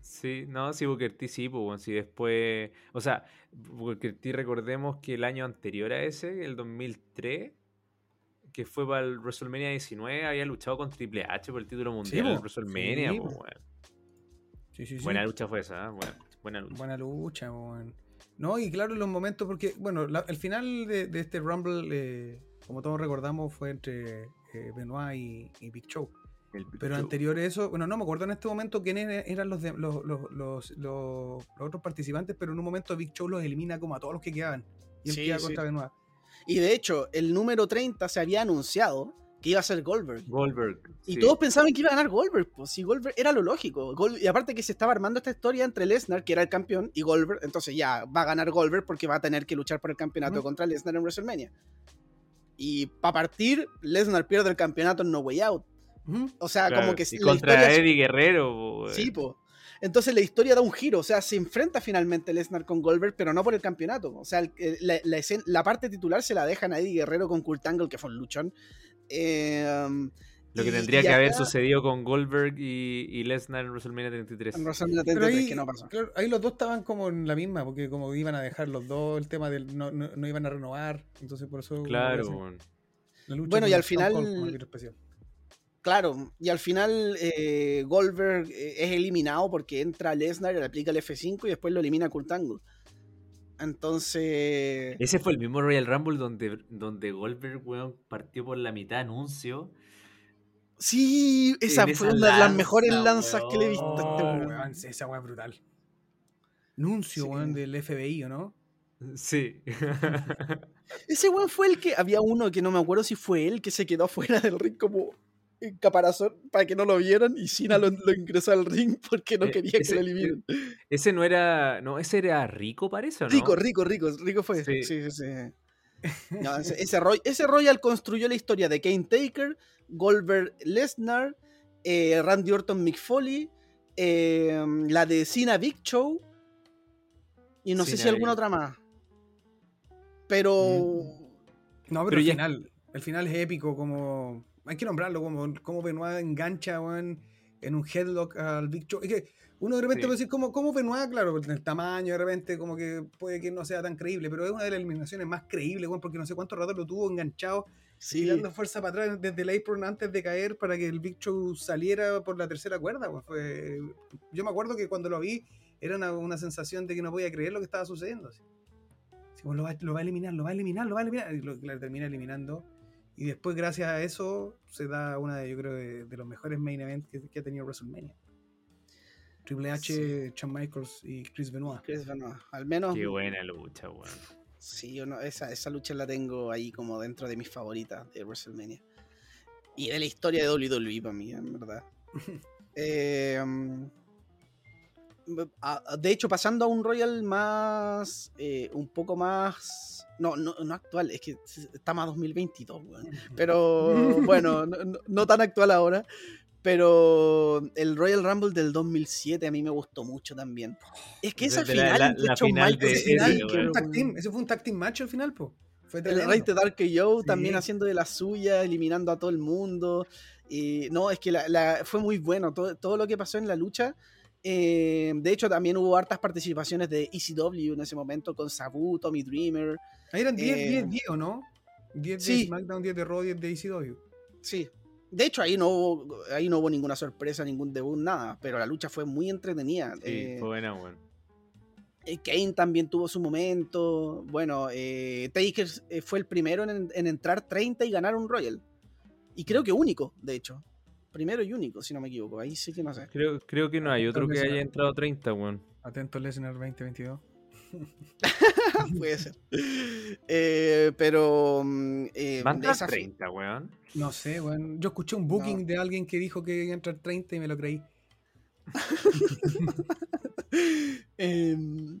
sí, no, sí, Booker T sí, pues. Sí, después. O sea, Booker T, recordemos que el año anterior a ese, el 2003, que fue para el WrestleMania 19, había luchado con Triple H por el título mundial en po. WrestleMania, Sí, pues, weón. Sí, sí, sí. Buena lucha fue esa, ¿eh? buena, buena lucha. Buena lucha, weón. No, y claro, los momentos, porque, bueno, la- el final de, de este Rumble, eh, como todos recordamos, fue entre eh, Benoit y, y Big Show. El Big Pero Show. anterior a eso, bueno, no me acuerdo en este momento quiénes era- eran los, de- los, los, los, los- los otros participantes, pero en un momento Big Show los elimina como a todos los que quedaban. Y él Sí, queda sí. contra Benoit. Y de hecho, el número 30 se había anunciado que iba a ser Goldberg. Goldberg. Y sí. todos pensaban que iba a ganar Goldberg, pues si Goldberg era lo lógico. Y aparte que se estaba armando esta historia entre Lesnar, que era el campeón, y Goldberg, entonces ya va a ganar Goldberg porque va a tener que luchar por el campeonato contra Lesnar en WrestleMania. Y para partir, Lesnar pierde el campeonato en No Way Out. O sea, Claro, como que y la contra historia- Eddie Guerrero, weón. Sí, po. Entonces la historia da un giro, o sea, se enfrenta finalmente Lesnar con Goldberg, pero no por el campeonato. O sea, el- la, la escena- la parte titular se la dejan a Eddie Guerrero con Kurt Angle, que fue un luchón. Eh, Lo que y- tendría y que haber sucedido con Goldberg y, y Lesnar en WrestleMania 33. en WrestleMania Pero 33, ahí, que no pasó. claro, ahí los dos estaban como en la misma, porque como iban a dejar los dos, el tema del no, no, no iban a renovar, entonces por eso... Claro, la lucha Bueno, y al final-. Claro, y al final eh, Goldberg eh, es eliminado porque entra Lesnar, le aplica el F5 y después lo elimina Kurt Angle. Entonces, Ese fue el mismo Royal Rumble donde, donde Goldberg, weón, partió por la mitad anuncio. Sí, esa fue esa una de las mejores lanzas que le he visto a este weón. weón, esa weá es brutal. Nuncio, Sí. weón, del FBI, ¿o no? Sí. Ese weón fue el que había uno que no me acuerdo si fue él que se quedó fuera del ring como en caparazón para que no lo vieran y Cena lo, lo ingresó al ring porque no Eh, quería que ese- lo eliminen. ese no era. No, ese era Rico, parece, ¿o no? Rico, rico, rico, rico fue. Sí. Sí, sí, sí. No, ese, ese Roy- ese Royal construyó la historia de Kane Taker, Goldberg Lesnar, eh, Randy Orton Mick Foley, eh, la de Cena Big Show y no sé si alguna otra más. Pero No, pero, Pero el ya- final, el final es épico, como hay que nombrarlo, como, como Benoit engancha weón, en un headlock al Big Show. Es que uno de repente Sí. puede decir, como, como Benoit, claro, en el tamaño de repente, como que puede que no sea tan creíble, pero es una de las eliminaciones más creíbles, weón, porque no sé cuánto rato lo tuvo enganchado, sí, tirando fuerza para atrás desde el apron antes de caer para que el Big Show saliera por la tercera cuerda. weón. Fue, yo me acuerdo que cuando lo vi era una, una sensación de que no podía creer lo que estaba sucediendo. así. Así como, lo, va, lo va a eliminar, lo va a eliminar, lo va a eliminar. Y lo, la termina eliminando. Y después, gracias a eso, se da una de, yo creo, de, de los mejores main events que, que ha tenido WrestleMania. Triple H, Shawn Michaels y Chris Benoit. Chris Benoit, al menos Qué buena lucha, weón. Sí, yo no- esa, esa lucha la tengo ahí como dentro de mis favoritas de WrestleMania. Y de la historia de WWE para mí, en verdad. Eh, um, de hecho, pasando a un Royal más. eh, un poco más. No, no, no actual, es que está más 2022, weón. Pero bueno, no, tan actual ahora. Pero el Royal Rumble del 2007 a mí me gustó mucho también. Es que esa De la- final la- la Shawn final de Final, un tag weón. team, Ese fue un tag team match al final, po. Fue El. Rey de Dark Joe Sí. también haciendo de la suya, eliminando a todo el mundo. Y no, es que la, la- fue muy bueno todo, todo lo que pasó en la lucha. Eh, de hecho, también hubo hartas participaciones de ECW en ese momento con Sabu, Tommy Dreamer. Ahí eran 10, Eh, 10, 10, ¿o no? 10 de sí. SmackDown, 10 de Raw, 10 de ECW. Sí. De hecho, ahí no hubo, ahí no hubo ninguna sorpresa, ningún debut, nada. Pero la lucha fue muy entretenida. Sí, Eh, fue buena, weón. Eh, Kane también tuvo su momento. Bueno, eh, Taker fue el primero en, en entrar 30 y ganar un Royal. Y creo que único, de hecho. Primero y único, si no me equivoco. Ahí sí que no sé. Creo, creo que no hay otro que haya entrado 30, weón. Atento Lesnar 2022. Puede ser. Eh, pero. mm, eh, ¿Va a entrar esa fi- 30, weón? No sé, weón. Yo escuché un booking de alguien que dijo que iba a entrar 30 y me lo creí. Em,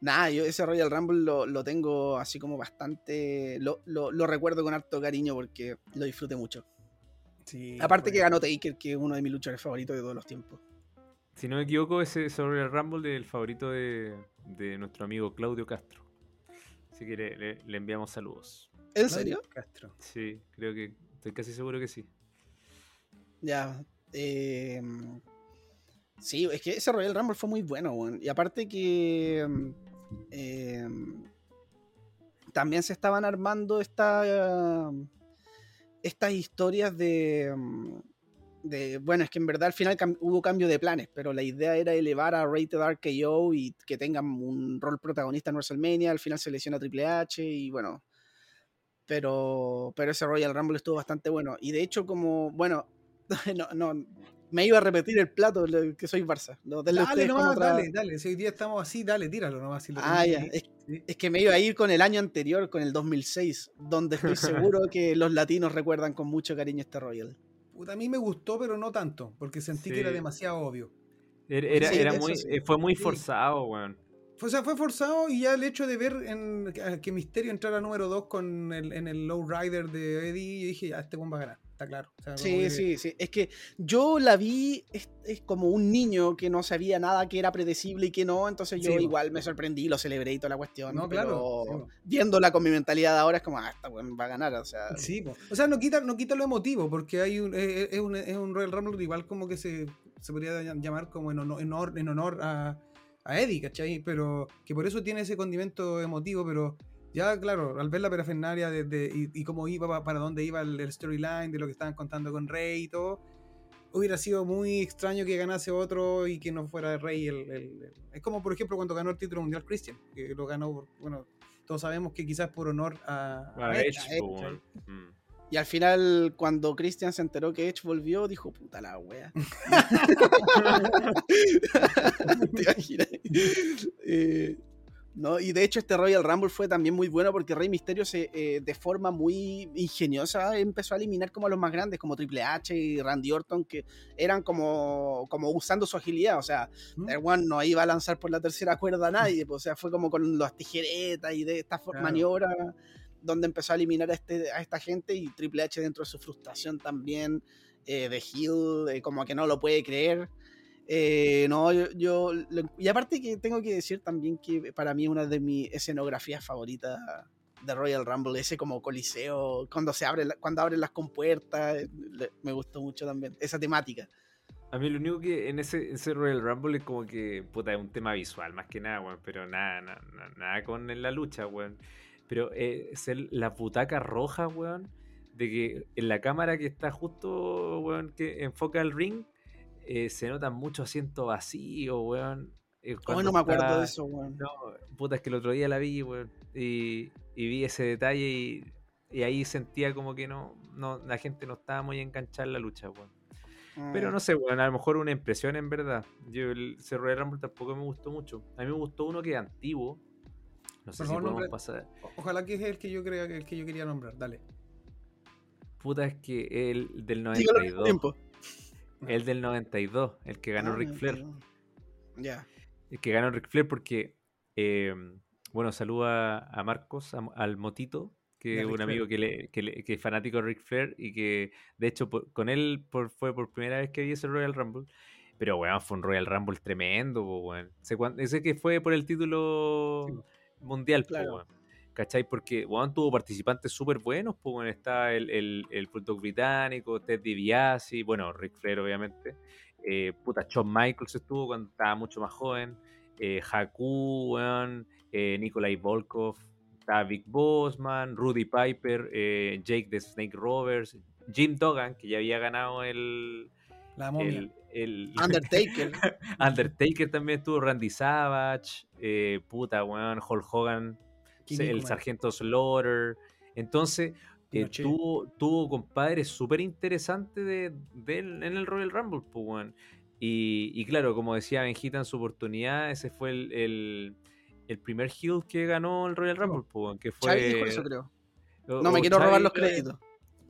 nada, yo ese Royal Rumble lo, lo tengo así como bastante. Lo, lo- lo recuerdo con harto cariño porque lo disfruté mucho. Sí, Aparte que ganó Taker, que es uno de mis luchadores favoritos de todos los tiempos. Si no me equivoco, ese es sobre el Rumble del favorito de, de nuestro amigo Claudio Castro. Así que le, le- le enviamos saludos. ¿En Claudio serio? Castro. Sí, creo que estoy casi seguro que sí. Ya. eh, sí, es que ese Royal Rumble fue muy bueno, weón. Y aparte que. eh, también se estaban armando esta, estas historias de, mm, de. Bueno, es que en verdad al final hubo cambio de planes, pero la idea era elevar a Rated RKO y que tengan un rol protagonista en WrestleMania. Al final se lesiona Triple H y bueno. Pero, pero ese Royal Rumble estuvo bastante bueno. Y de hecho, como, bueno, no, no, me iba a repetir el plato, que soy Barça. No, Dale nomás, otra- dale, dale. Si hoy día estamos así, dale, tíralo nomás. si lo Ah, ya. Es, Sí. es que me iba a ir con el año anterior, con el 2006, donde estoy seguro que los latinos recuerdan con mucho cariño este Royal. Puta, a mí me gustó, pero no tanto, porque sentí que era demasiado obvio. Era, era- Sí, era eso muy, sí. eh, fue muy Sí. forzado, weón. O sea, fue forzado y ya el hecho de ver en, que- Misterio entrara número 2 con el, en el low rider de Eddie, yo dije, ya, este buen va a ganar, está claro. O sea, Sí, que- sí, sí. Es que yo la vi es, es como un niño que no sabía nada que era predecible y que no, entonces yo Sí, igual me sorprendí, lo celebré y toda la cuestión. No, pero claro, sí, viéndola con mi mentalidad de ahora es como, ah, esta weón va a ganar, o sea. Sí, po. o sea, no quita, no quita lo emotivo, porque hay un, es, es un, es un Royal Rumble igual como que se, se podría llam- llamar como en honor, en honor, en honor a, a Eddie, ¿cachai? Pero que por eso tiene ese condimento emotivo, pero ya, claro, al ver la parafernalia de, de- y, y cómo iba, pa- para dónde iba el, el storyline, de lo que estaban contando con Rey y todo, hubiera sido muy extraño que ganase otro y que no fuera Rey el, el- el- Es como, por ejemplo, cuando ganó el título mundial Christian, que lo ganó, por- bueno, todos sabemos que quizás por honor a, A a Edge, Edge, Edge, weón. Mm. Y al final, cuando Christian se enteró que Edge volvió, dijo, puta la wea. ¿Te imaginas? Eh, no, y de hecho este Royal Rumble fue también muy bueno porque Rey Misterio se, eh, de forma muy ingeniosa empezó a eliminar como a los más grandes, como Triple H y Randy Orton, que eran como, como usando su agilidad. O sea, ¿Mm? one no iba a lanzar por la tercera cuerda a nadie, pues, o sea, fue como con las tijeretas y de esta Claro. maniobra donde empezó a eliminar a, este, a esta gente y Triple H dentro de su frustración también eh, de Hill, eh, como que no lo puede creer. Eh, no, yo, y aparte que tengo que decir también que para mí una de mis escenografías favoritas de Royal Rumble, ese como coliseo, cuando se abre, cuando abren las compuertas, eh, me gustó mucho también, esa temática. A mí lo único que en ese, Royal Rumble es como que, puta, es un tema visual más que nada, weón. Pero nada, nada, nada con la lucha, weón. Pero eh, es el- la butaca roja, weón. De que en la cámara que está justo, weón, que enfoca el ring, eh, se notan muchos asientos vacíos, weón. Eh, no me acuerdo está- de eso, weón. No, puta, es que el otro día la vi, weón. Y, y vi ese detalle y, y ahí sentía como que no, no, la gente no estaba muy enganchada en la lucha, weón. Pero Mm. no sé, bueno, a lo mejor una impresión en verdad. Yo el ese Royal Rumble tampoco me gustó mucho. A mí me gustó uno que es antiguo, No sé Por si favor, podemos nombre- pasar. Ojalá que es el que yo crea el que yo quería nombrar. Dale. Puta, es que el del Dígalo al mismo 92. tiempo. El del 92, el que ganó Ah, Ric Flair. Ya. El que ganó Ric Flair porque, eh, bueno, saluda a Marcos, a- al Motito, que es Ric un amigo que, le- que, le- que es fanático de Ric Flair y que, de hecho, por- con él por- fue por primera vez que vi ese Royal Rumble. Pero, weón, fue un Royal Rumble tremendo, weón. Ese, que fue por el título Sí, mundial, po, weón. ¿Cachai? Porque, weón, tuvo participantes súper buenos, pues, weón. Está el, el, el Bulldog británico, Ted DiBiase, bueno, Ric Flair, obviamente. Eh, puta, Shawn Michaels estuvo cuando estaba mucho más joven. Eh, Haku, weón. Eh, Nikolai Volkov. Estaba Big Bossman, Rudy Piper, eh, Jake the Snake Roberts, Jim Duggan, que ya había ganado el. La momia. el, el- Undertaker. Undertaker también estuvo, Randy Savage, eh, puta, weón, Hulk Hogan, el sargento Slaughter. Entonces, eh, tuvo, tuvo compadres súper interesantes de, de él en el Royal Rumble, pues, weón. Y, y claro, como decía Benjita en su oportunidad, ese fue el, el, el primer heel que ganó el Royal Rumble, pues, que fue... Dijo eso, creo. o- No me quiero robar los lo- créditos.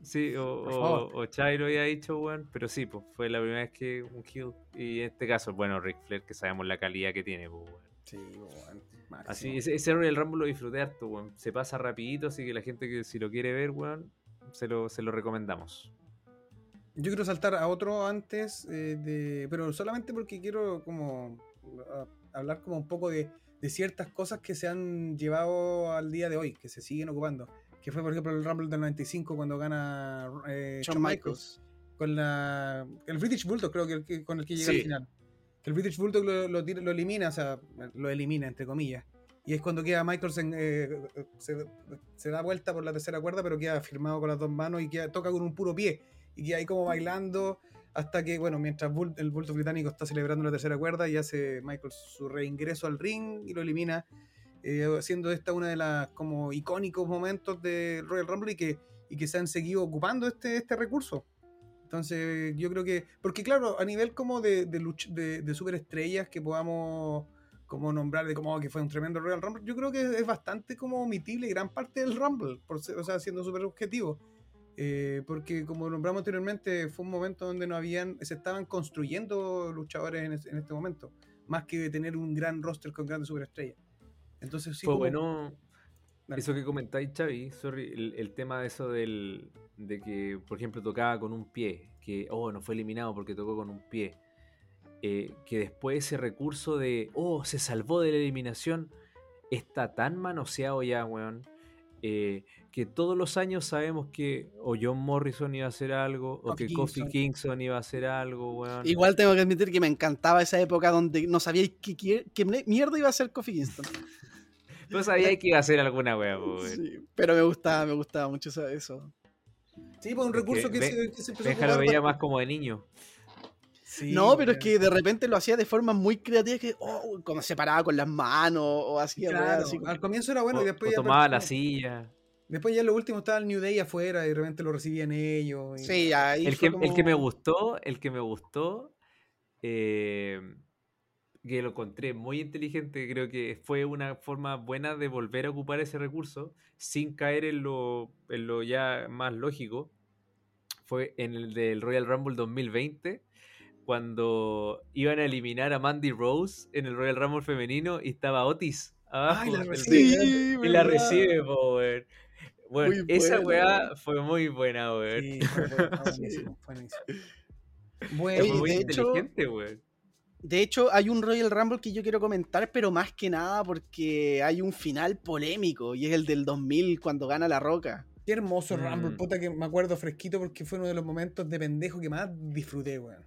Sí, o, o, o Chai lo había dicho. Pero sí, pues fue la primera vez que un heel. Y en este caso, bueno, Ric Flair, que sabemos la calidad que tiene, pues. Sí, weón. Así, ese, ese Royal Rumble lo disfruté harto, weón. Se pasa rapidito, así que la gente que si lo quiere ver, weón, se lo, se lo recomendamos. Yo quiero saltar a otro antes, eh, de, pero solamente porque quiero como a- hablar como un poco de, de ciertas cosas que se han llevado al día de hoy, que se siguen ocupando. Que fue, por ejemplo, el Rumble del 95 cuando gana eh, Shawn Michaels. con la el British Bulldog creo que, el que- con el que llega Sí. al final el British Bulldog lo, elimina o sea lo elimina entre comillas y es cuando queda Michaels en, eh, se, da vuelta por la tercera cuerda pero queda firmado con las dos manos y queda, toca con un puro pie y queda ahí como bailando hasta que bueno mientras Bull- el Bulldog británico está celebrando la tercera cuerda y hace Michaels su reingreso al ring y lo elimina eh, siendo esta una de las como icónicos momentos de Royal Rumble y que, y que se han seguido ocupando este, este recurso. Entonces, yo creo que. Porque, claro, a nivel como de, de, luch- de, de superestrellas que podamos como nombrar de como oh, que fue un tremendo Royal Rumble, yo creo que es bastante como omitible gran parte del Rumble, por ser- o sea, siendo súper objetivo. Eh, porque como nombramos anteriormente, fue un momento donde no habían, se estaban construyendo luchadores en, es- en este momento, más que tener un gran roster con grandes superestrellas. Entonces sí Fue como- bueno Dale. eso que comentáis, Xavi, sorry, el, el tema de eso del, de que, por ejemplo, tocaba con un pie, que, oh, no fue eliminado porque tocó con un pie. Eh, que después ese recurso de, oh, se salvó de la eliminación, está tan manoseado ya, weón. eh, que todos los años sabemos que o John Morrison iba a hacer algo, o Kofi que Kofi Kingston. Kingston iba a hacer algo, weón. Igual tengo que admitir que me encantaba esa época donde no sabíais qué, qué- qué mierda iba a ser Kofi Kingston. No sabía que iba a hacer alguna po, weón. Sí, pero me gustaba, me gustaba mucho eso-. Sí, pues un recurso que, Ve- se, que se empezó a Benja lo veía más como de niño. Sí, no, pero es que de repente lo hacía de forma muy creativa, que oh, como se paraba con las manos o hacía weas Claro, así al comienzo era bueno o, y después o ya tomaba la silla. Después ya lo último estaba el New Day afuera y de repente lo recibían ellos. y- Sí, ahí El que, el que me gustó, el que me gustó, eh, que lo encontré muy inteligente, creo que fue una forma buena de volver a ocupar ese recurso sin caer en lo, en lo ya más lógico, fue en el del Royal Rumble 2020, cuando iban a eliminar a Mandy Rose en el Royal Rumble femenino y estaba Otis abajo. Ay, la recibe. Sí, y la recibe, po, weón. Bueno, Muy esa buena, weá fue muy buena, weón. Sí, fue bueno, fue buenísimo, fue buenísimo. Bueno, Fue Oye, muy de hecho- inteligente, weón. De hecho, hay un Royal Rumble que yo quiero comentar, pero más que nada porque hay un final polémico y es el del 2000 cuando gana La Roca. qué hermoso Rumble, Mm. puta que me acuerdo fresquito porque fue uno de los momentos de pendejo que más disfruté, weón.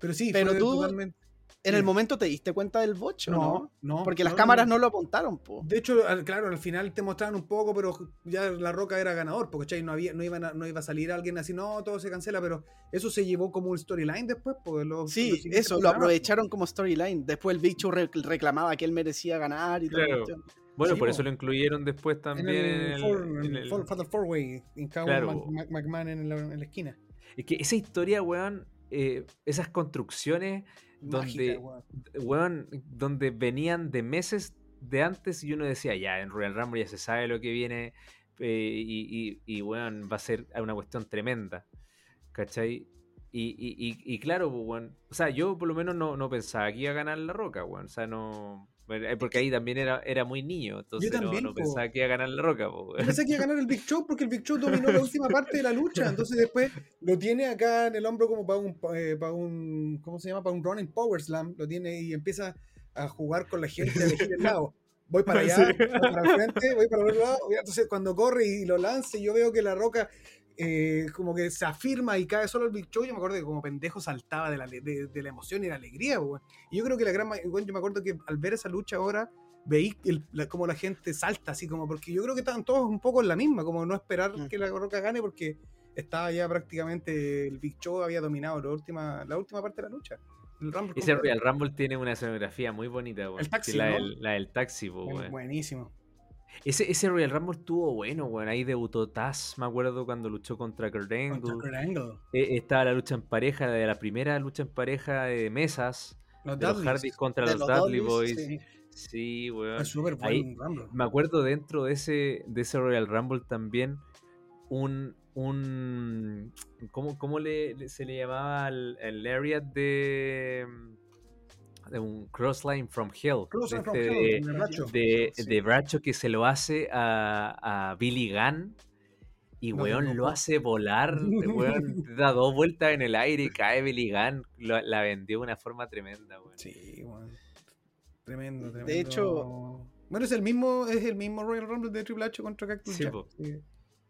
Pero sí, Pero fue tú- totalmente. En el momento te diste cuenta del bocho, ¿no? No, no. Porque las cámaras no. no lo apuntaron, po. De hecho, al- claro, al final te mostraban un poco, pero ya La Roca era ganador, porque ¿cachai? no, había, no, iban a- no iba a salir alguien así, no, todo se cancela, pero eso se llevó como un storyline después. Pues, los- los Sí, eso, lo aprovecharon como storyline. Después el re- reclamaba que él merecía ganar y todo. Claro. Bueno, Sí, por po. eso lo incluyeron después En también el, en el- four- en en el- el Fatal Four Way, hincado Claro. Mac- McMahon en la, en la esquina. Es que esa historia, weón, eh, esas construcciones Mágica, donde, weón. weón, donde venían de meses de antes y uno decía, ya, en Royal Rumble ya se sabe lo que viene eh, y, y, bueno, va a ser una cuestión tremenda. ¿Cachai? Y, y, claro, bueno, pues, o sea, yo por lo menos no, no pensaba que iba a ganar La Roca, bueno, o sea, no... Eh, porque ahí también era, era muy niño, entonces no, pensaba que iba a ganar La Roca. Yo pensé que iba a ganar el Big Show porque el Big Show dominó la última parte de la lucha, entonces después lo tiene acá en el hombro como para un, eh, para un ¿cómo se llama? Para un running power slam, lo tiene y empieza a jugar con la gente, el lado. Voy para allá, para el frente, voy para el otro lado, entonces cuando corre y lo lance, yo veo que La Roca eh, como que se afirma y cae solo el Big Show, yo me acuerdo que como pendejo saltaba de la, de, la emoción y la alegría, Y yo creo que la gran yo me acuerdo que al ver esa lucha ahora, veí como la gente salta, así como, porque yo creo que estaban todos un poco en la misma, como no esperar mm. que la Roca gane, porque estaba ya prácticamente, el Big Show había dominado la última, la última parte de la lucha. El Rumble Ese Real Rumble tiene una escenografía muy bonita, El taxi, la, del taxi, Buenísimo. Ese, ese Royal Rumble estuvo bueno, bueno. Ahí debutó Taz, me acuerdo cuando luchó contra Kurt Angle. Eh, estaba la lucha en pareja, de la primera lucha en pareja de mesas. Los, de los Hardys contra los, Dudley Boys. Sí, weón. Me acuerdo dentro de ese, de ese Royal Rumble también un. un ¿Cómo, cómo le, se le llamaba el, el Lariat de un Crossline from Hell. de, de, Bracho. que se lo hace a, a Billy Gunn. Y weón lo hace volar, weón, da dos vueltas en el aire y cae Billy Gunn. la vendió de una forma tremenda, weón. Sí, weón. Tremendo, tremendo. De hecho, bueno, es el mismo, es el mismo Royal Rumble de Triple H contra Cactus sí,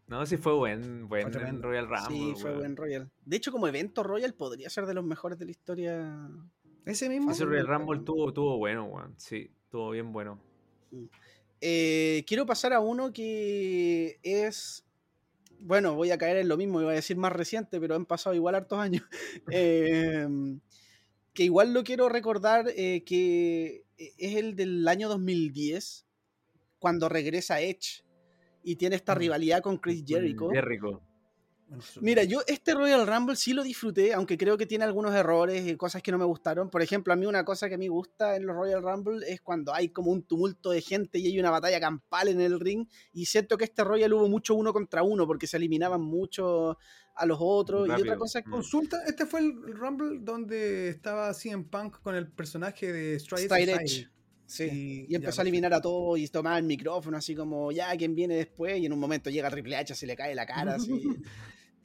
No, sí fue buen, buen Royal Rumble. Sí, fue buen Royal. De hecho, como evento Royal podría ser de los mejores de la historia ese mismo. Ese Royal Rumble tuvo, bueno, weón. Sí, estuvo bien bueno. Eh, quiero pasar a uno que es. Bueno, voy a caer en lo mismo, iba a decir más reciente, pero han pasado igual hartos años. Em, que igual lo quiero recordar eh, que es el del año 2010, cuando regresa Edge y tiene esta mm. rivalidad con Chris Jericho. Jericho. Mira, yo este Royal Rumble sí lo disfruté, aunque creo que tiene algunos errores y cosas que no me gustaron. Por ejemplo, a mí una cosa que a mí gusta en los Royal Rumble es cuando hay como un tumulto de gente y hay una batalla campal en el ring. Y siento que este Royal hubo mucho uno contra uno porque se eliminaban mucho a los otros. Y otra cosa que... Consulta, este fue el Rumble donde estaba CM Punk con el personaje de Stride, Edge. Sí, y, empezó a eliminar a todos y tomaba el micrófono así como, ya, ¿quién viene después? Y en un momento llega Triple H, se le cae la cara así.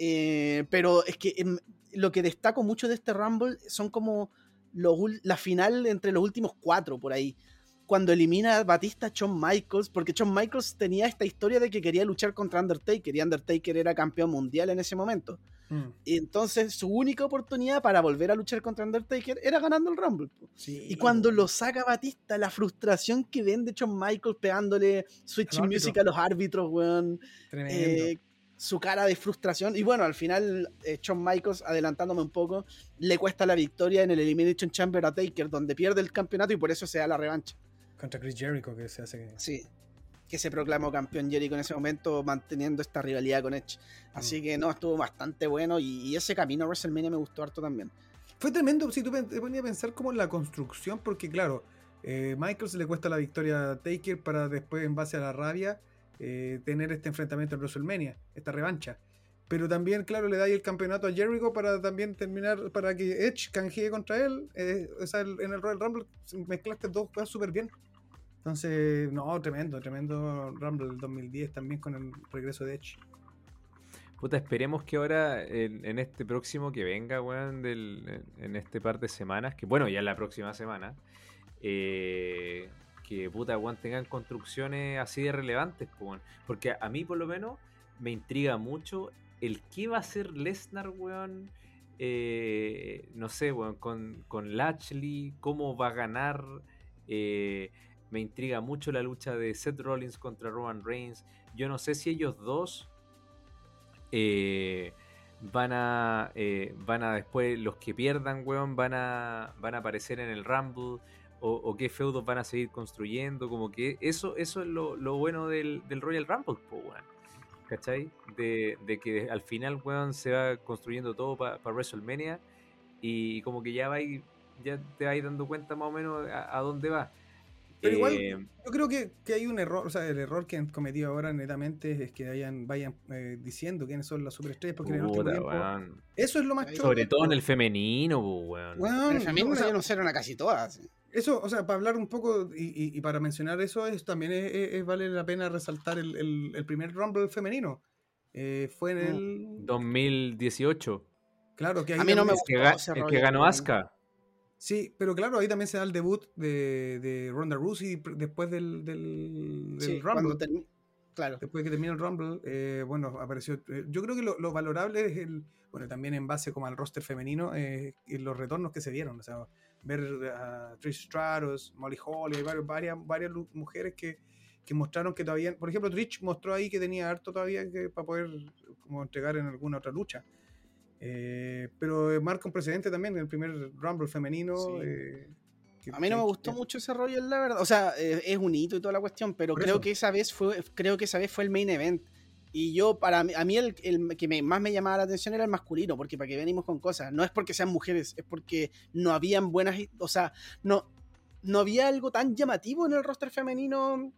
Eh, pero es que em, lo que destaco mucho de este Rumble son como la final entre los últimos cuatro por ahí. Cuando elimina a Batista a Shawn Michaels, porque Shawn Michaels tenía esta historia de que quería luchar contra Undertaker y Undertaker era campeón mundial en ese momento. Mm. Y entonces su única oportunidad para volver a luchar contra Undertaker era ganando el Rumble. Y cuando lo saca Batista, la frustración que ven de Shawn Michaels pegándole Switch Music a los árbitros, weón. Eh, su cara de frustración. Y bueno, al final, eh, Shawn Michaels, adelantándome un poco, le cuesta la victoria en el Elimination Chamber a Taker, donde pierde el campeonato y por eso se da la revancha. Contra Chris Jericho, que se hace. Sí, que se proclamó campeón Jericho en ese momento, manteniendo esta rivalidad con Edge. Así mm. que no, estuvo bastante bueno y, ese camino a WrestleMania me gustó harto también. Fue tremendo, si tú te ponías a pensar como en la construcción, porque claro, eh, Michaels le cuesta la victoria a Taker para después, en base a la rabia, eh, tener este enfrentamiento en WrestleMania, esta revancha. Pero también, claro, le da ahí el campeonato a Jericho para también terminar, para que Edge canjee contra él. Eh, o sea, en el Royal Rumble mezclaste dos cosas súper bien. Entonces, no, tremendo, tremendo Rumble del 2010 también con el regreso de Edge. Puta, esperemos que ahora, en, este próximo que venga, weón, en este par de semanas, que bueno, ya la próxima semana, eh, que puta, weón, tengan construcciones así de relevantes, pues, porque a mí por lo menos me intriga mucho el qué va a hacer Lesnar, weón. Eh, no sé, weón, con, con Latchley, cómo va a ganar. Eh, me intriga mucho la lucha de Seth Rollins contra Roman Reigns. Yo no sé si ellos dos eh, van a van a después los que pierdan, weón, van a van a aparecer en el Rumble o, qué feudos van a seguir construyendo, como que eso, eso es lo, bueno del, Royal Rumble, weón. ¿Cachai? De, que al final, weón, se va construyendo todo para WrestleMania y como que ya va ya te vas dando cuenta más o menos a, dónde va. Pero igual, Eh, yo creo que, que hay un error, o sea, el error que han cometido ahora netamente es que hayan, vayan eh, diciendo quiénes son las superestrellas, porque en el último tiempo, weón. eso es lo más Sobre todo en el femenino, weón. Weón, En el femenino sea, ya no fueron a casi todas. Eso, o sea, para hablar un poco y, y- y para mencionar eso, es, también es- es- es- vale la pena resaltar el, el- el primer Rumble femenino. Eh, fue en Mm. el. 2018. Claro, que ahí A mí no me también- El que, gustó el que ganó. Asuka. Sí, pero claro, ahí también se da el debut de, de Ronda Rousey después del, del, del Sí, Rumble. cuando Claro. Después que termina el Rumble, eh, bueno, apareció. eh, yo creo que lo, lo valorable es el. Bueno, también en base como al roster femenino, eh, y los retornos que se dieron. O sea, ver a Trish Stratus, Molly Holly, varias, varias lu- mujeres que, que mostraron que todavía. Por ejemplo, Trish mostró ahí que tenía harto todavía que, para poder como entregar en alguna otra lucha. Eh, pero eh, marca un precedente también en el primer Rumble femenino. Sí. eh, que- A mí no me gustó que- mucho ese rollo, la verdad. O sea, eh, es un hito y toda la cuestión, pero Por creo eso. que esa vez fue, creo que esa vez fue el main event. Y yo, para mí, a mí el, el que me- más me llamaba la atención era el masculino, porque para que venimos con cosas. No es porque sean mujeres, es porque no habían buenas, o sea, no, no había algo tan llamativo en el roster femenino.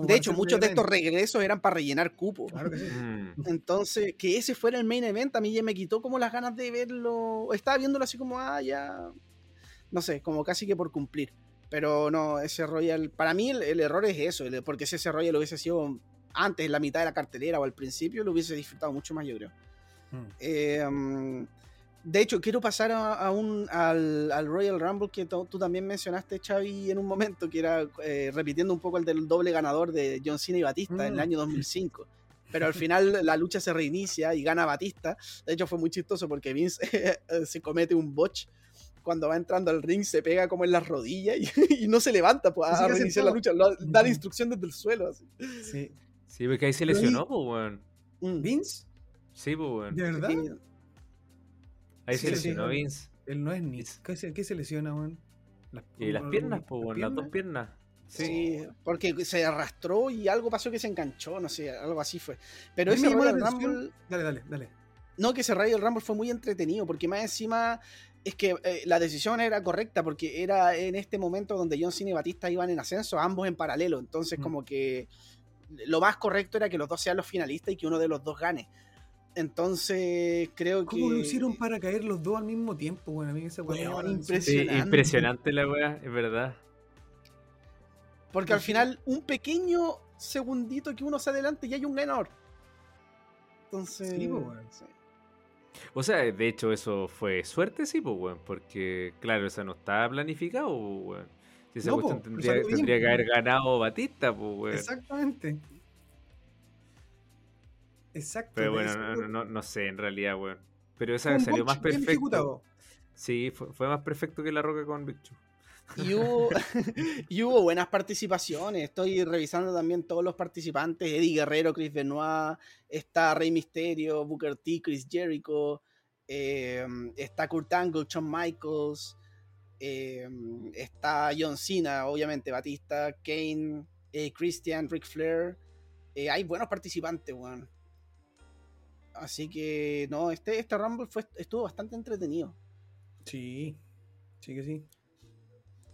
Como De hecho, muchos de estos regresos eran para rellenar cupo. Claro que sí. Mm. Entonces, que ese fuera el main event, a mí ya me quitó como las ganas de verlo. Estaba viéndolo así como, ah, ya. No sé, como casi que por cumplir. Pero no, ese Royal. Para mí el, el error es eso, el- porque si ese Royal hubiese sido antes, en la mitad de la cartelera o al principio, lo hubiese disfrutado mucho más, yo creo. Mm. Eh, de hecho, quiero pasar a, a un, al, al Royal Rumble que tú también mencionaste, Xavi, en un momento, que era eh, repitiendo un poco el del doble ganador de John Cena y Batista en el Mm. año 2005. Pero al final la lucha se reinicia y gana Batista. De hecho, fue muy chistoso porque Vince se comete un botch. Cuando va entrando al ring se pega como en las rodillas y, y no se levanta pues, a reiniciar la lucha. Lo- da la instrucción desde el suelo. así. Sí. Sí, porque ahí se lesionó, pues, weón. Mm. ¿Vince? Sí, pues, weón. ¿De verdad? Ahí Sí, se lesionó sí. Vince. Él no es ni. ¿Qué se, qué se lesiona, weón? Las, Y las piernas, pues, weón. Las dos piernas? Sí. Sí, porque se arrastró y algo pasó que se enganchó, no sé, algo así fue. Pero ese llamó Royal atención- Rumble, Dale, dale, dale. no que ese Royal Rumble fue muy entretenido, porque más encima es que eh, la decisión era correcta, porque era en este momento donde John Cena y Batista iban en ascenso, ambos en paralelo, entonces Mm. como que lo más correcto era que los dos sean los finalistas y que uno de los dos gane. Entonces creo ¿Cómo que... lo hicieron para caer los dos al mismo tiempo, weón? A mí esa. Sí, Impresionante. impresionante la weá, es verdad. Porque al final un pequeño segundito que uno se adelante y hay un ganador. Entonces... Sí, po, weón. sí. O sea, de hecho, eso fue suerte, sí, pues, weón. Porque, claro, eso no estaba planificado, pues, weón. Si esa No, cuestión tendría, bien, tendría que haber ganado Batista, pues, weón. Exactamente. Exacto. Pero bueno, no, no, no- no sé, en realidad, weón. Pero esa salió más perfecto. ejecutado. Sí, fue, fue más perfecto que la roca con Big Show. Y hubo, y hubo buenas participaciones. Estoy revisando también todos los participantes. Eddie Guerrero, Chris Benoit, está Rey Misterio, Booker T, Chris Jericho, eh, está Kurt Angle, Shawn Michaels, eh, está John Cena, obviamente, Batista, Kane, eh, Christian, Ric Flair. Eh, hay buenos participantes, weón. Así que, no, este, este Rumble fue, estuvo bastante entretenido. Sí, sí que sí.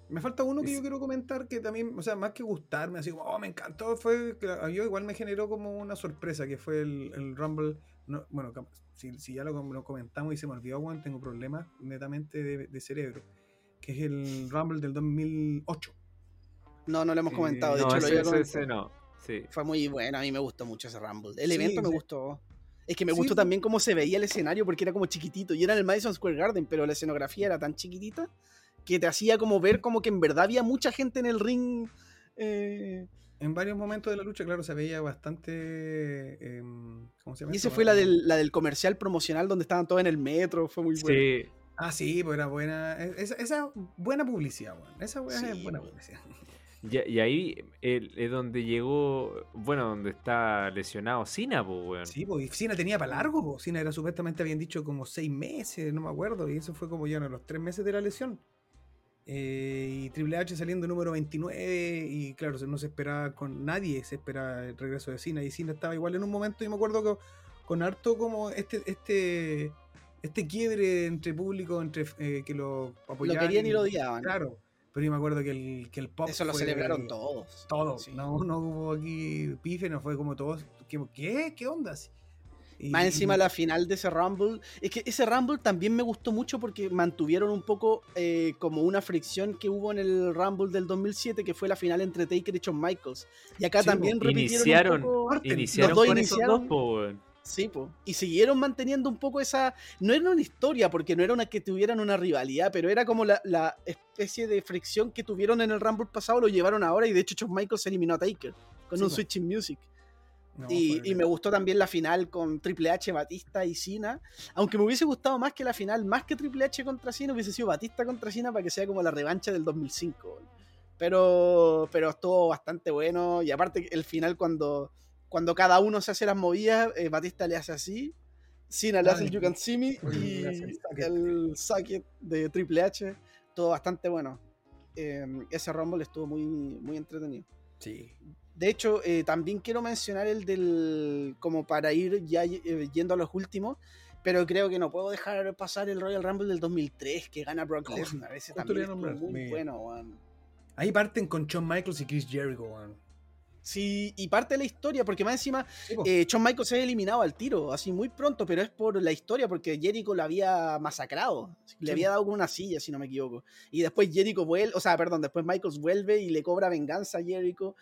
Me falta uno que Es- yo quiero comentar que también, o sea, más que gustarme, así como, oh, me encantó, fue yo igual me generó como una sorpresa, que fue el, el Rumble. no- bueno, si, si ya lo, lo comentamos y se me olvidó, weón, tengo problemas netamente de, de cerebro, que es el Rumble del 2008. No, no lo hemos Eh, comentado. De no, hecho, lo ese, ese no. Sí. Fue muy bueno, a mí me gustó mucho ese Rumble. El Sí, evento me sí. gustó. Es que me Sí, gustó sí. también cómo se veía el escenario porque era como chiquitito. Y era en el Madison Square Garden, pero la escenografía era tan chiquitita que te hacía como ver como que en verdad había mucha gente en el ring. eh, En varios momentos de la lucha, claro, se veía bastante. em, ¿Cómo se llama? y esa fue la del, la del comercial promocional donde estaban todos en el metro. Fue muy bueno. Sí. Ah, sí, pues era buena. e- Esa, esa buena publicidad, weón. Esa weá Sí, es buena publicidad. Y, y ahí es donde llegó, bueno, donde está lesionado Cena, pues, weón. Sí, pues y Cena tenía para largo, pues. Cena era supuestamente, habían dicho como seis meses, no me acuerdo, y eso fue como ya en los tres meses de la lesión. Eh, y Triple H saliendo número 29, y claro, se- no se esperaba con nadie, se esperaba el regreso de Cena, y Cena estaba igual en un momento, y me acuerdo que con harto como este, este, este quiebre entre público, entre eh, que lo Lo apoyaban. querían y lo odiaban. Claro, pero yo me acuerdo que el, que el pop. Eso lo celebraron todos. Todos. Sí. No, no hubo aquí pife, no fue como todos. ¿Qué? ¿Qué, ¿Qué onda? Y- Más encima la final de ese Rumble. Es que ese Rumble también me gustó mucho porque mantuvieron un poco eh, como una fricción que hubo en el Rumble del 2007, que fue la final entre Taker y Shawn Michaels. Y acá Sí, también repitieron Iniciaron, un poco... Iniciaron Los dos con esos iniciaron- dos, po, weón. Sí, po. Y siguieron manteniendo un poco esa. No era una historia, porque no era una que tuvieran una rivalidad, pero era como la, la especie de fricción que tuvieron en el Rumble pasado, lo llevaron ahora y de hecho Shawn Michaels eliminó a Taker con Sí, un po. Switching Music. No, y, y me gustó también la final con Triple H, Batista y Cena. Aunque me hubiese gustado más que la final, más que Triple H contra Cena, hubiese sido Batista contra Cena para que sea como la revancha del 2005. Pero, pero estuvo bastante bueno. Y aparte, el final, cuando, cuando cada uno se hace las movidas, eh, Batista le hace así. Cena le Ah, hace el You Can See Me y el socket de Triple H. Todo bastante bueno. Eh, ese Rumble estuvo muy, muy entretenido. Sí. De hecho, eh, también quiero mencionar el del. como para ir ya eh, yendo a los últimos. Pero creo que no puedo dejar pasar el Royal Rumble del 2003 que gana Brock Oh, Lesnar. Ese también nombrar, muy me- bueno, weón. Ahí parten con Shawn Michaels y Chris Jericho, weón. Sí, y parte de la historia, porque más encima Sí, eh, Shawn Michaels se ha eliminado al tiro, así muy pronto, pero es por la historia, porque Jericho lo había masacrado. Le había dado con una silla, si no me equivoco. Y después Jericho vuelve, o sea, perdón, después Michaels vuelve y le cobra venganza a Jericho.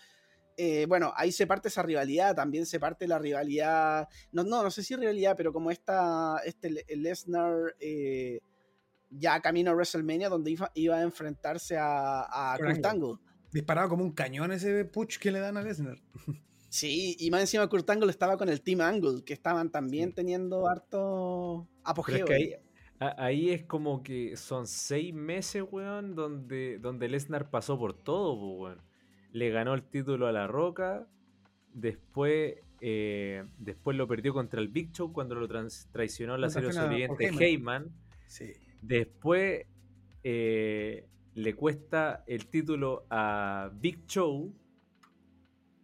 Eh, bueno, ahí se parte esa rivalidad, también se parte la rivalidad, no, no, no sé si rivalidad, pero como esta, este Le- Lesnar eh, ya camino a WrestleMania, donde iba, iba a enfrentarse a, a Kurt Kurt Angle. Disparaba como un cañón ese push que le dan a Lesnar. Sí, y más encima Kurt Angle estaba con el Team Angle, que estaban también teniendo harto apogeo. es que ahí, es como que son seis meses, weón, donde, donde Lesnar pasó por todo, weón. Le ganó el título a La Roca, después, eh, después lo perdió contra el Big Show cuando lo trans- traicionó la serie por Heyman. Sí. Después eh, le cuesta el título a Big Show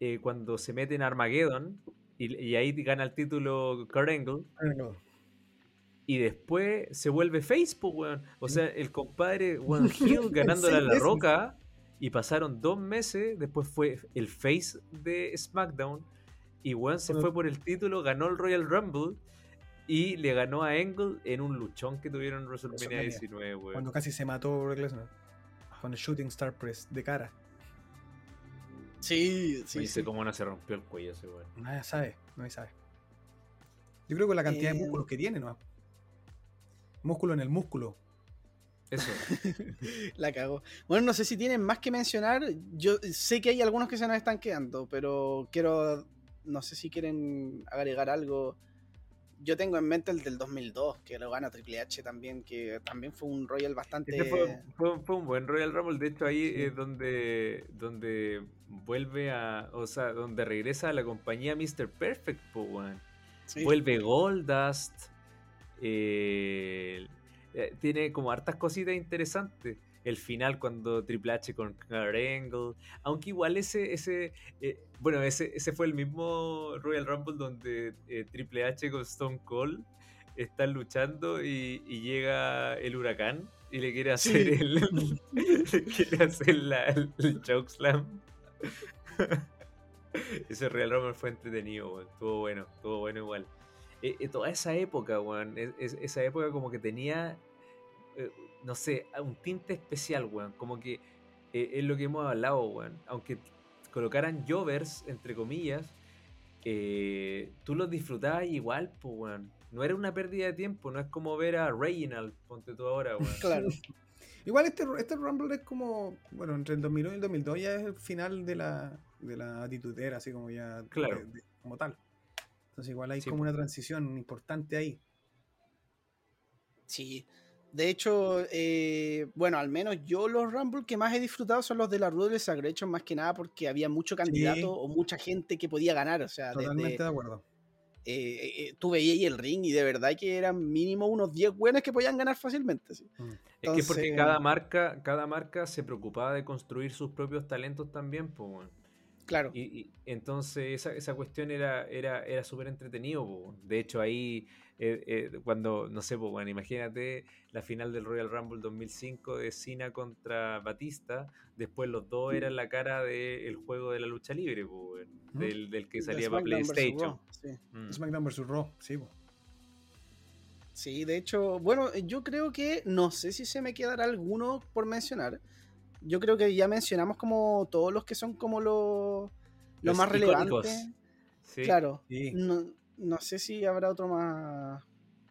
eh, cuando se mete en Armageddon y, y ahí gana el título Kurt Angle. Y después se vuelve Facebook, weón. O sea, el compadre, weón, Hill ganándole a la roca. Y pasaron dos meses. Después fue el face de SmackDown. Y weón se fue por el título, ganó el Royal Rumble. Y le ganó a Angle en un luchón que tuvieron en WrestleMania WrestleMania. 19, weón. Cuando casi se mató Brock Lesnar. Con el Shooting Star Press de cara. Sí, No sí, sé sí. cómo no se rompió el cuello ese weón. Nadie sabe, nadie sabe. Yo creo que la cantidad de Eh, músculos que tiene, ¿no? Músculo en el músculo. Eso. La cagó. Bueno, no sé si tienen más que mencionar. Yo sé que hay algunos que se nos están quedando, pero quiero. No sé si quieren agregar algo. Yo tengo en mente el del 2002, que lo gana Triple H también, que también fue un Royal bastante. Este fue, fue- fue un buen Royal Rumble. De hecho, ahí Sí. es donde, donde vuelve a. O sea, donde regresa a la compañía Mr. Perfect. Sí. Vuelve Goldust. eh, eh, tiene como hartas cositas interesantes. El final cuando Triple H con Kurt Angle. Aunque igual ese, ese eh, bueno, ese, ese fue el mismo Royal Rumble donde eh, Triple H con Stone Cold están luchando y, y llega el huracán y le quiere hacer el, le quiere hacer la- el, el chokeslam. Ese Royal Rumble fue entretenido, weón. Estuvo bueno, estuvo bueno igual. Eh, eh, toda esa época, weón. es- es- esa época como que tenía, eh, no sé, un tinte especial, weón. Como que eh, es lo que hemos hablado, weón. Aunque colocaran Jovers, entre comillas, eh, tú los disfrutabas igual, pues, weón. No era una pérdida de tiempo, no es como ver a Reginald, ponte tú ahora, weón. Claro. Igual este, este Rumble es como, bueno, entre el 2001 y el 2002 ya es el final de la, de la atitudera, así como ya, Claro. de- de- como tal. Entonces igual hay Sí, como una transición importante ahí. Sí. De hecho, eh, bueno, al menos yo los Rumble que más he disfrutado son los de la Ruthless Aggression, más que nada porque había mucho candidato o mucha gente que podía ganar. O sea, desde, Totalmente de acuerdo. eh, eh, tú veías ahí el ring y de verdad que eran mínimo unos 10 buenos que podían ganar fácilmente. sí. Mm. Es que porque cada marca, cada marca se preocupaba de construir sus propios talentos también, pues. Claro. Y, y entonces esa, esa cuestión era, era, era súper entretenido. po. De hecho, ahí, eh, eh, cuando, no sé, po, bueno, imagínate la final del Royal Rumble 2005 de Cena contra Batista. Después los dos eran la cara del juego de la lucha libre, Ujú. del, del que salía para PlayStation. Sí. Mm. SmackDown vs. Raw, sí, po. Sí, de hecho, bueno, yo creo que no sé si se me quedará alguno por mencionar. Yo creo que ya mencionamos como todos los que son como los lo Los más icónicos. relevantes. Sí. Claro. Sí. No, no sé si habrá otro más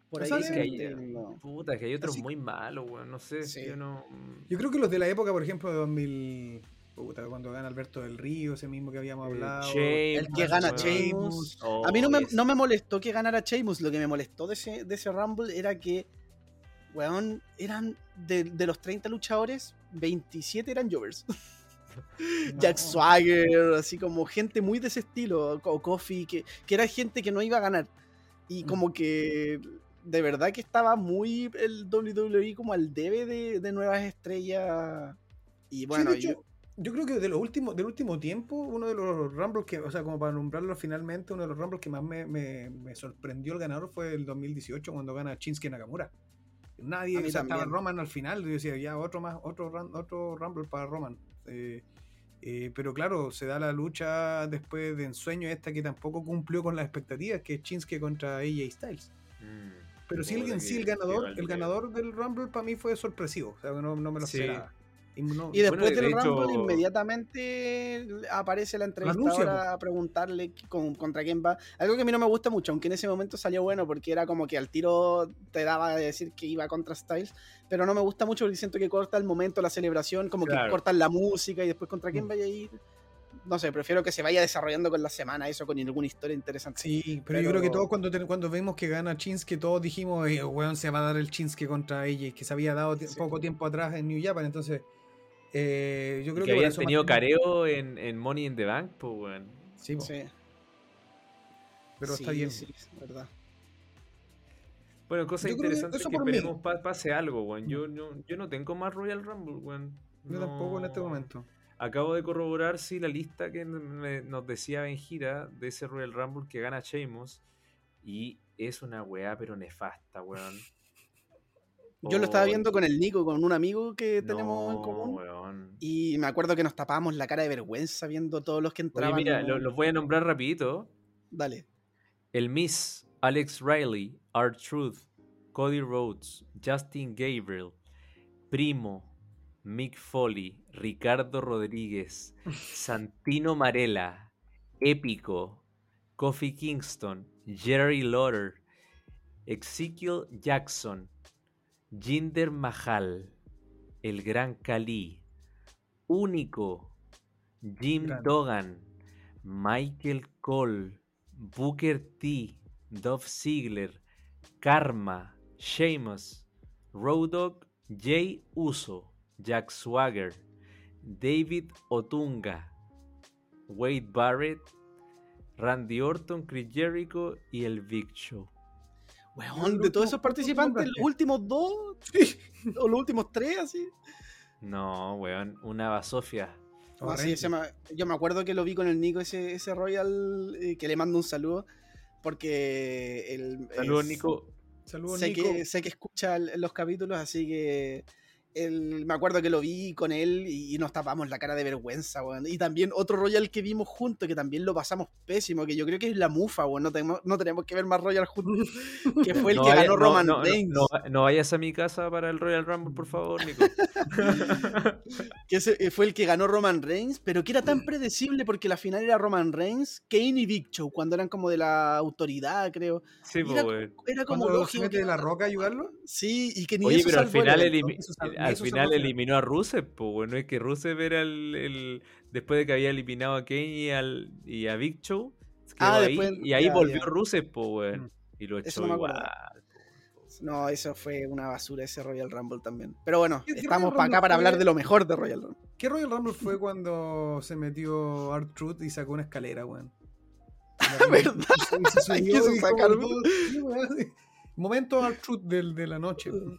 por ahí. Es que hay, no. puta, que hay otros Así- muy malos, weón. No sé, Sí. yo no. Yo creo que los de la época, por ejemplo, de 2000. Puta, cuando gana Alberto del Río, ese mismo que habíamos Eh, hablado. El que gana. Sheamus. Oh, A mí no me, no me molestó que ganara Sheamus, lo que me molestó de ese, de ese Rumble era que, weón, eran de, de los 30 luchadores, 27 eran Jovers. Jack Swagger, así como gente muy de ese estilo, o Kofi, que, que era gente que no iba a ganar. Y Mm. como que de verdad que estaba muy el WWE como al debe de, de nuevas estrellas. Y bueno, hecho, yo- yo creo que de los últimos, del último tiempo, uno de los Rumbles que, o sea, como para nombrarlo finalmente, uno de los Rumbles que más me, me- me sorprendió el ganador fue el 2018 cuando gana Shinsuke Nakamura. Nadie, o sea, estaba. Roman al final, yo decía, ya otro más, otro, otro Rumble para Roman. Eh, eh, pero claro, se da la lucha después de ensueño esta que tampoco cumplió con las expectativas, que es Shinsuke contra AJ Styles. Mm, Pero sí, el, sí, el ganador, el ganador del Rumble para mí fue sorpresivo, o sea, no, no me lo Sí. esperaba. Y no- Y después Bueno, de del Rumble, hecho- inmediatamente aparece la entrevistadora a preguntarle con- contra quién va. Algo que a mí no me gusta mucho, aunque en ese momento salió bueno porque era como que al tiro te daba a decir que iba contra Styles, pero no me gusta mucho porque siento que corta el momento, la celebración, como que Claro. cortan la música y después contra quién Mm. vaya a ir. No sé, prefiero que se vaya desarrollando con la semana eso, con alguna historia interesante. Sí, pero, yo Pero- creo que todos cuando, cuando vimos que gana Chinske, todos dijimos, eh, weón, se va a dar el Chinske contra AJ, que se había dado Sí. poco tiempo atrás en New Japan, entonces eh, yo creo que que, habían tenido careo en, en Money in the Bank, pues, weón. Sí, Sí, pero está bien. sí, es verdad. Bueno, cosa Yo que interesante que por mí. esperemos pa- pase algo, weón. Yo, no- yo no tengo más Royal Rumble, weón. Yo tampoco en este No- momento. Acabo de corroborar, sí, la lista que me- nos decía Benjira de ese Royal Rumble que gana Sheamus. Y es una weá, pero nefasta, weón. Yo lo estaba Oh, viendo con el Nico, con un amigo que tenemos en común. weón. Y me acuerdo que nos tapábamos la cara de vergüenza viendo todos los que Oye, entraban. mira, los voy a nombrar rapidito. Dale. El Miss, Alex Riley, Art Truth, Cody Rhodes, Justin Gabriel, Primo, Mick Foley, Ricardo Rodríguez, Santino Marella, Épico, Kofi Kingston, Jerry Lauder, Ezekiel Jackson, Jinder Mahal, El Gran Cali, Único, Jim. Dogan, Michael Cole, Booker T, Dove Ziegler, Karma, Sheamus, Road Dogg, Jay Uso, Jack Swagger, David Otunga, Wade Barrett, Randy Orton, Chris Jericho y el Big Show. Weón, de todos esos ¿cuántos participantes, los últimos dos, o los últimos tres, así. No, weón, una basofia. No, sí, ese me- yo me acuerdo que lo vi con el Nico, ese, ese Royal, eh, que le mando un saludo, porque el, Saludos, Nico. Saludos, sé, Nico. que, sé que escucha los capítulos, así que me acuerdo que lo vi con él y, nos tapamos la cara de vergüenza, weón. Y también otro Royal que vimos juntos, que también lo pasamos pésimo, que yo creo que es la Mufa, weón. No tenemos, no tenemos que ver más Royal juntos, que fue el No que vaya- ganó no- Roman no- Reigns. No, no vayas a mi casa para el Royal Rumble, por favor, Nico. que ese eh, fue el que ganó Roman Reigns, pero que era tan predecible porque la final era Roman Reigns, Kane y Big Show, cuando eran como de la autoridad, creo. Sí, Y pues, era, era como lógico. que- la roca ayudarlo. Sí, y que ni Oye, eso pero al el final, al final eliminó a Rusev, pues bueno, es que Rusev era el, el- después de que había eliminado a Kane y, al, y a Big Show, quedó Ah, ahí, después- y ahí ya, volvió ya. Rusev, pues weón, Mm. y lo echó no igual. No, eso fue una basura ese Royal Rumble también. Pero bueno, ¿Qué- qué estamos para acá para hablar de lo mejor de Royal Rumble. ¿Qué Royal Rumble fue cuando se metió Art Truth y sacó una escalera, weón? ¿Verdad? Y se subió y sacar-. Momento Art Truth del- de la noche. weón.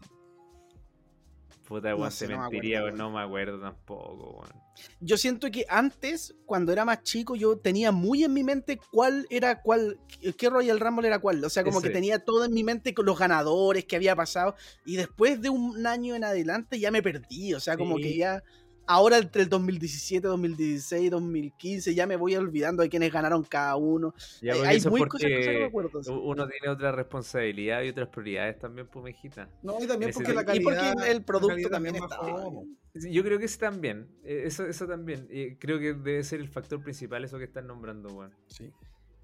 Puta, No weón, sé, se no me mentiría, acuerdo, weón, no me acuerdo tampoco, weón. Yo siento que antes, cuando era más chico, yo tenía muy en mi mente cuál era cuál, qué Royal Rumble era cuál. O sea, como que tenía todo en mi mente con los ganadores que había pasado. Y después de un año en adelante ya me perdí. O sea, como que ya. Ahora entre el 2017, 2016, 2015, ya me voy olvidando de quiénes ganaron cada uno. Ya, Eh, porque hay muy cosas que no me acuerdo. sí. uno tiene otra responsabilidad y otras prioridades también, pues, mijita. No, y también porque la y calidad. porque el producto también es más estaba. como. Sí, Yo creo que ese también, eh, eso, eso también. creo que debe ser el factor principal eso que están nombrando, weón. Sí.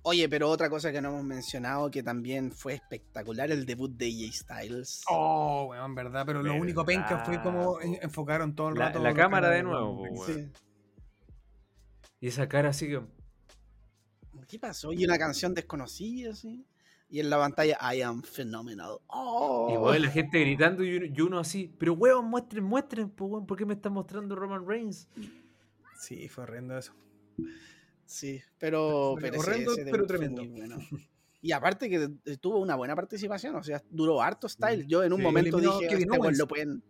Oye, pero otra cosa que no hemos mencionado que también fue espectacular, el debut de AJ Styles. Oh, weón, verdad, pero lo único penca fue como enfocaron todo el La- rato. la cámara de nuevo, Banks. weón. Y esa cara así que... ¿Qué pasó? Y una canción desconocida, así. Y en la pantalla, I am phenomenal. Oh. Y weón, la gente gritando y uno, y uno así, pero weón, muestren, muestren, pues weón, ¿por qué me están mostrando Roman Reigns? Sí, fue horrendo eso. Sí, pero, pero ese- horrendo, ese pero debut fue tremendo. bueno. Y aparte que tuvo una buena participación, o sea, duró harto style. Yo en un Sí. momento dije, este weón Owens. lo pueden.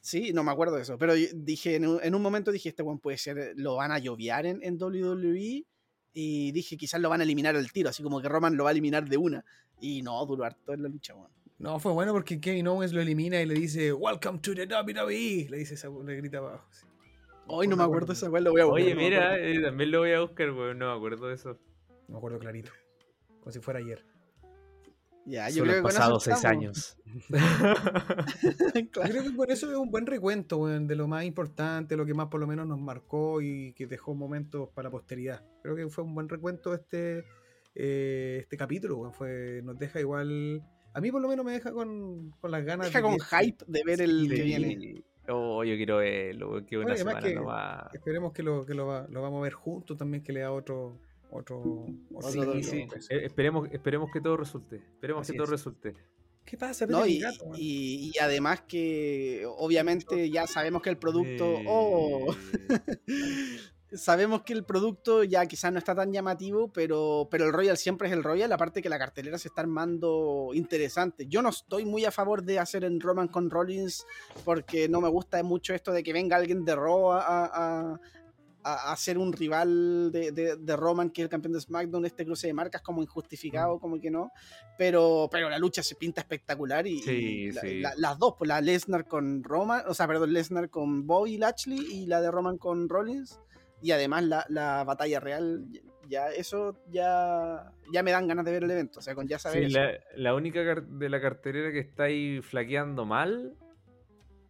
Sí, no me acuerdo de eso, pero dije, en un, en un momento dije, este weón puede ser, lo van a lloviar en, en WWE. Y dije, quizás lo van a eliminar al tiro, así como que Roman lo va a eliminar de una. Y no, duró harto en la lucha, weón. No, fue bueno porque Kevin Owens lo elimina y le dice, Welcome to the WWE. Le dice esa, le grita abajo. sí. Hoy no me acuerdo de esa weón, lo voy a buscar. Oye, no me mira, eh, también lo voy a buscar, weón, no me acuerdo de eso. Me acuerdo clarito. Como si fuera ayer. Ya, yo Solo creo han que con eso pasado seis años. Yo Claro. creo que con eso es un buen recuento, weón, de lo más importante, lo que más por lo menos nos marcó y que dejó momentos para la posteridad. Creo que fue un buen recuento este, eh, este capítulo, weón. Fue, nos deja igual. A mí por lo menos me deja con, con las ganas Deja de con que- hype de ver el que Sí. viene. Oh, yo quiero verlo, weón, que una Bueno, además semana que- nomás. Esperemos que lo, que lo, va- lo vamos a ver juntos también, que le da otro. Otro, otro Sí, Sí, capítulo, sí. Eh, esperemos, esperemos que todo resulte. Esperemos Así que todo es. resulte. ¿Qué pasa? No, gato, y además que obviamente ya sabemos que el producto. Oh, sabemos que el producto ya quizás no está tan llamativo, pero, pero el Royal siempre es el Royal, aparte que la cartelera se está armando interesante. Yo no estoy muy a favor de hacer en Roman con Rollins porque no me gusta mucho esto de que venga alguien de Raw a, a, a- a ser un rival de, de- de Roman, que es el campeón de SmackDown, este cruce de marcas como injustificado, como que no. Pero, pero la lucha se pinta espectacular y, Sí, y la- sí. la- las dos, pues la Lesnar con Roman, o sea, perdón, Lesnar con Bobby Lashley y la de Roman con Rollins. Y además la, la batalla real, ya eso ya, ya me dan ganas de ver el evento. O sea, con ya saber Sí, eso. la, la única de la cartelera que está ahí flaqueando mal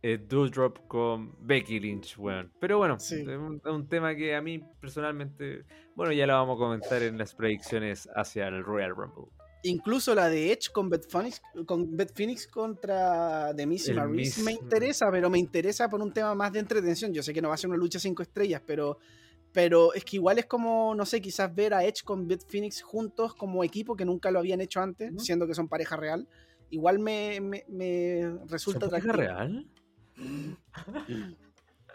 es Doudrop con Becky Lynch, weón. Pero bueno, Sí. es un, es un tema que a mí personalmente, bueno, ya lo vamos a comentar en las predicciones hacia el Royal Rumble. Incluso la de Edge con Beth Phoenix, con Beth Phoenix contra The Miz Miz, me mm. interesa, pero me interesa por un tema más de entretención. Yo sé que no va a ser una lucha cinco estrellas, pero, pero es que igual es como, no sé, quizás ver a Edge con Beth Phoenix juntos como equipo que nunca lo habían hecho antes, siendo que son pareja real. Igual me, me, me resulta ¿Son pareja real?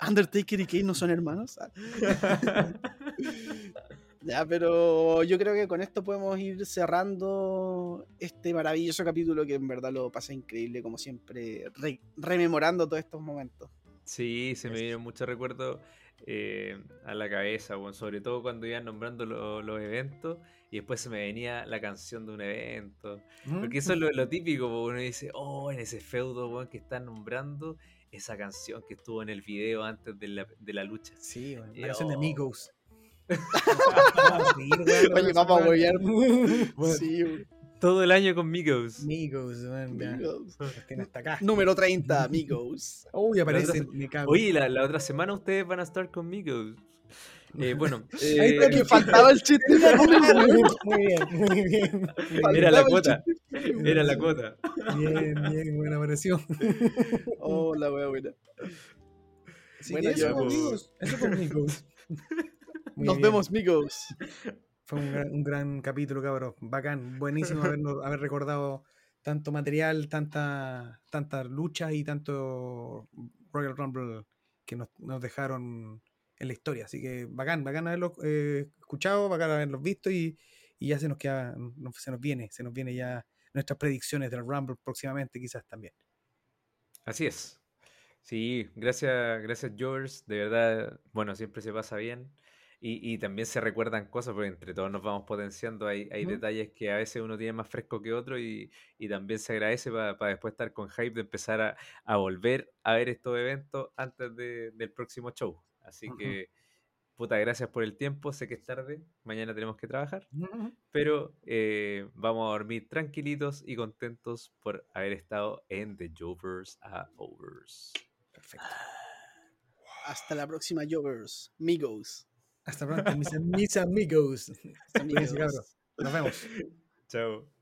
Undertaker y Kane no son hermanos. Ya, pero yo creo que con esto podemos ir cerrando este maravilloso capítulo que en verdad lo pasa increíble, como siempre, re- rememorando todos estos momentos. Sí, se me vienen muchos recuerdos eh, a la cabeza, bueno, sobre todo cuando iban nombrando lo- los eventos y después se me venía la canción de un evento. ¿Mm? Porque eso es lo, lo típico, porque uno dice, oh, en ese feudo weón, que están nombrando esa canción que estuvo en el video antes de la, de la lucha. Sí, La canción de oh. Weón, Oye, con vamos a esa huevear. weón. Weón, Sí, güey. Todo el año con Migos. Tiene hasta acá. Número 30, amigos. Uy, aparece. Oye, la, la otra semana ustedes van a estar con Migos. Eh, bueno, Ahí eh, está que faltaba el chiste. Muy bien, muy bien. era la cuota. Era la cuota. Bien, bien, buena aparición. Oh, la wea buena. Así Bueno, eso, yo- amigos. Eso con amigos. Muy Nos bien. vemos, amigos. Fue un gran, un gran capítulo, cabrón. Bacán. Buenísimo habernos- haber recordado tanto material, tanta, tanta lucha y tanto Royal Rumble que nos, nos dejaron en la historia. Así que bacán, bacán haberlo eh, escuchado, bacán haberlos visto y, y ya se nos queda, no- se nos viene, se nos viene ya nuestras predicciones del Rumble próximamente quizás también. Así es. Sí, gracias, gracias George, de verdad, bueno, siempre se pasa bien. Y, y también se recuerdan cosas, porque entre todos nos vamos potenciando. Hay, hay detalles que a veces uno tiene más fresco que otro y, y también se agradece para después estar con hype de empezar a, a volver a ver estos eventos antes de- del próximo show. Así Ujú. que, puta, gracias por el tiempo. Sé que es tarde, mañana tenemos que trabajar, Ujú. pero eh, vamos a dormir tranquilitos y contentos por haber estado en The Jovers a Overs. Perfecto. Hasta la próxima, Joggers. Migos. Hasta pronto, mis, mis amigos. Amigos. Nos vemos. Chao.